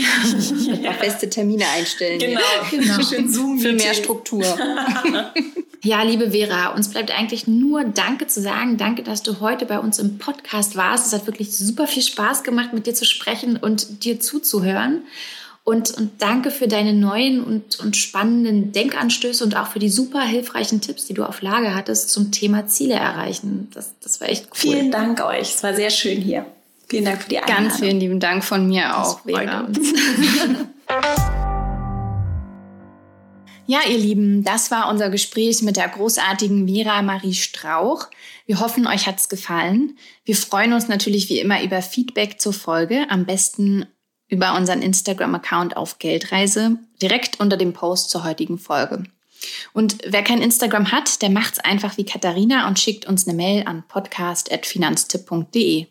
ja. (laughs) Feste Termine einstellen. Genau, genau. Schön Zoom Für mehr Struktur. (laughs) ja, liebe Vera, uns bleibt eigentlich nur Danke zu sagen. Danke, dass du heute bei uns im Podcast warst. Es hat wirklich super viel Spaß gemacht, mit dir zu sprechen und dir zuzuhören. Und, und danke für deine neuen und, und spannenden Denkanstöße und auch für die super hilfreichen Tipps, die du auf Lage hattest zum Thema Ziele erreichen. Das, das war echt cool. Vielen Dank euch. Es war sehr schön hier. Vielen Dank für die Einladung. Ganz vielen lieben Dank von mir auch. (laughs) Ja, ihr Lieben, das war unser Gespräch mit der großartigen Vera Marie Strauch. Wir hoffen, euch hat's gefallen. Wir freuen uns natürlich wie immer über Feedback zur Folge, am besten über unseren Instagram-Account auf Geldreise, direkt unter dem Post zur heutigen Folge. Und wer kein Instagram hat, der macht's einfach wie Katharina und schickt uns eine Mail an podcast.finanztipp.de.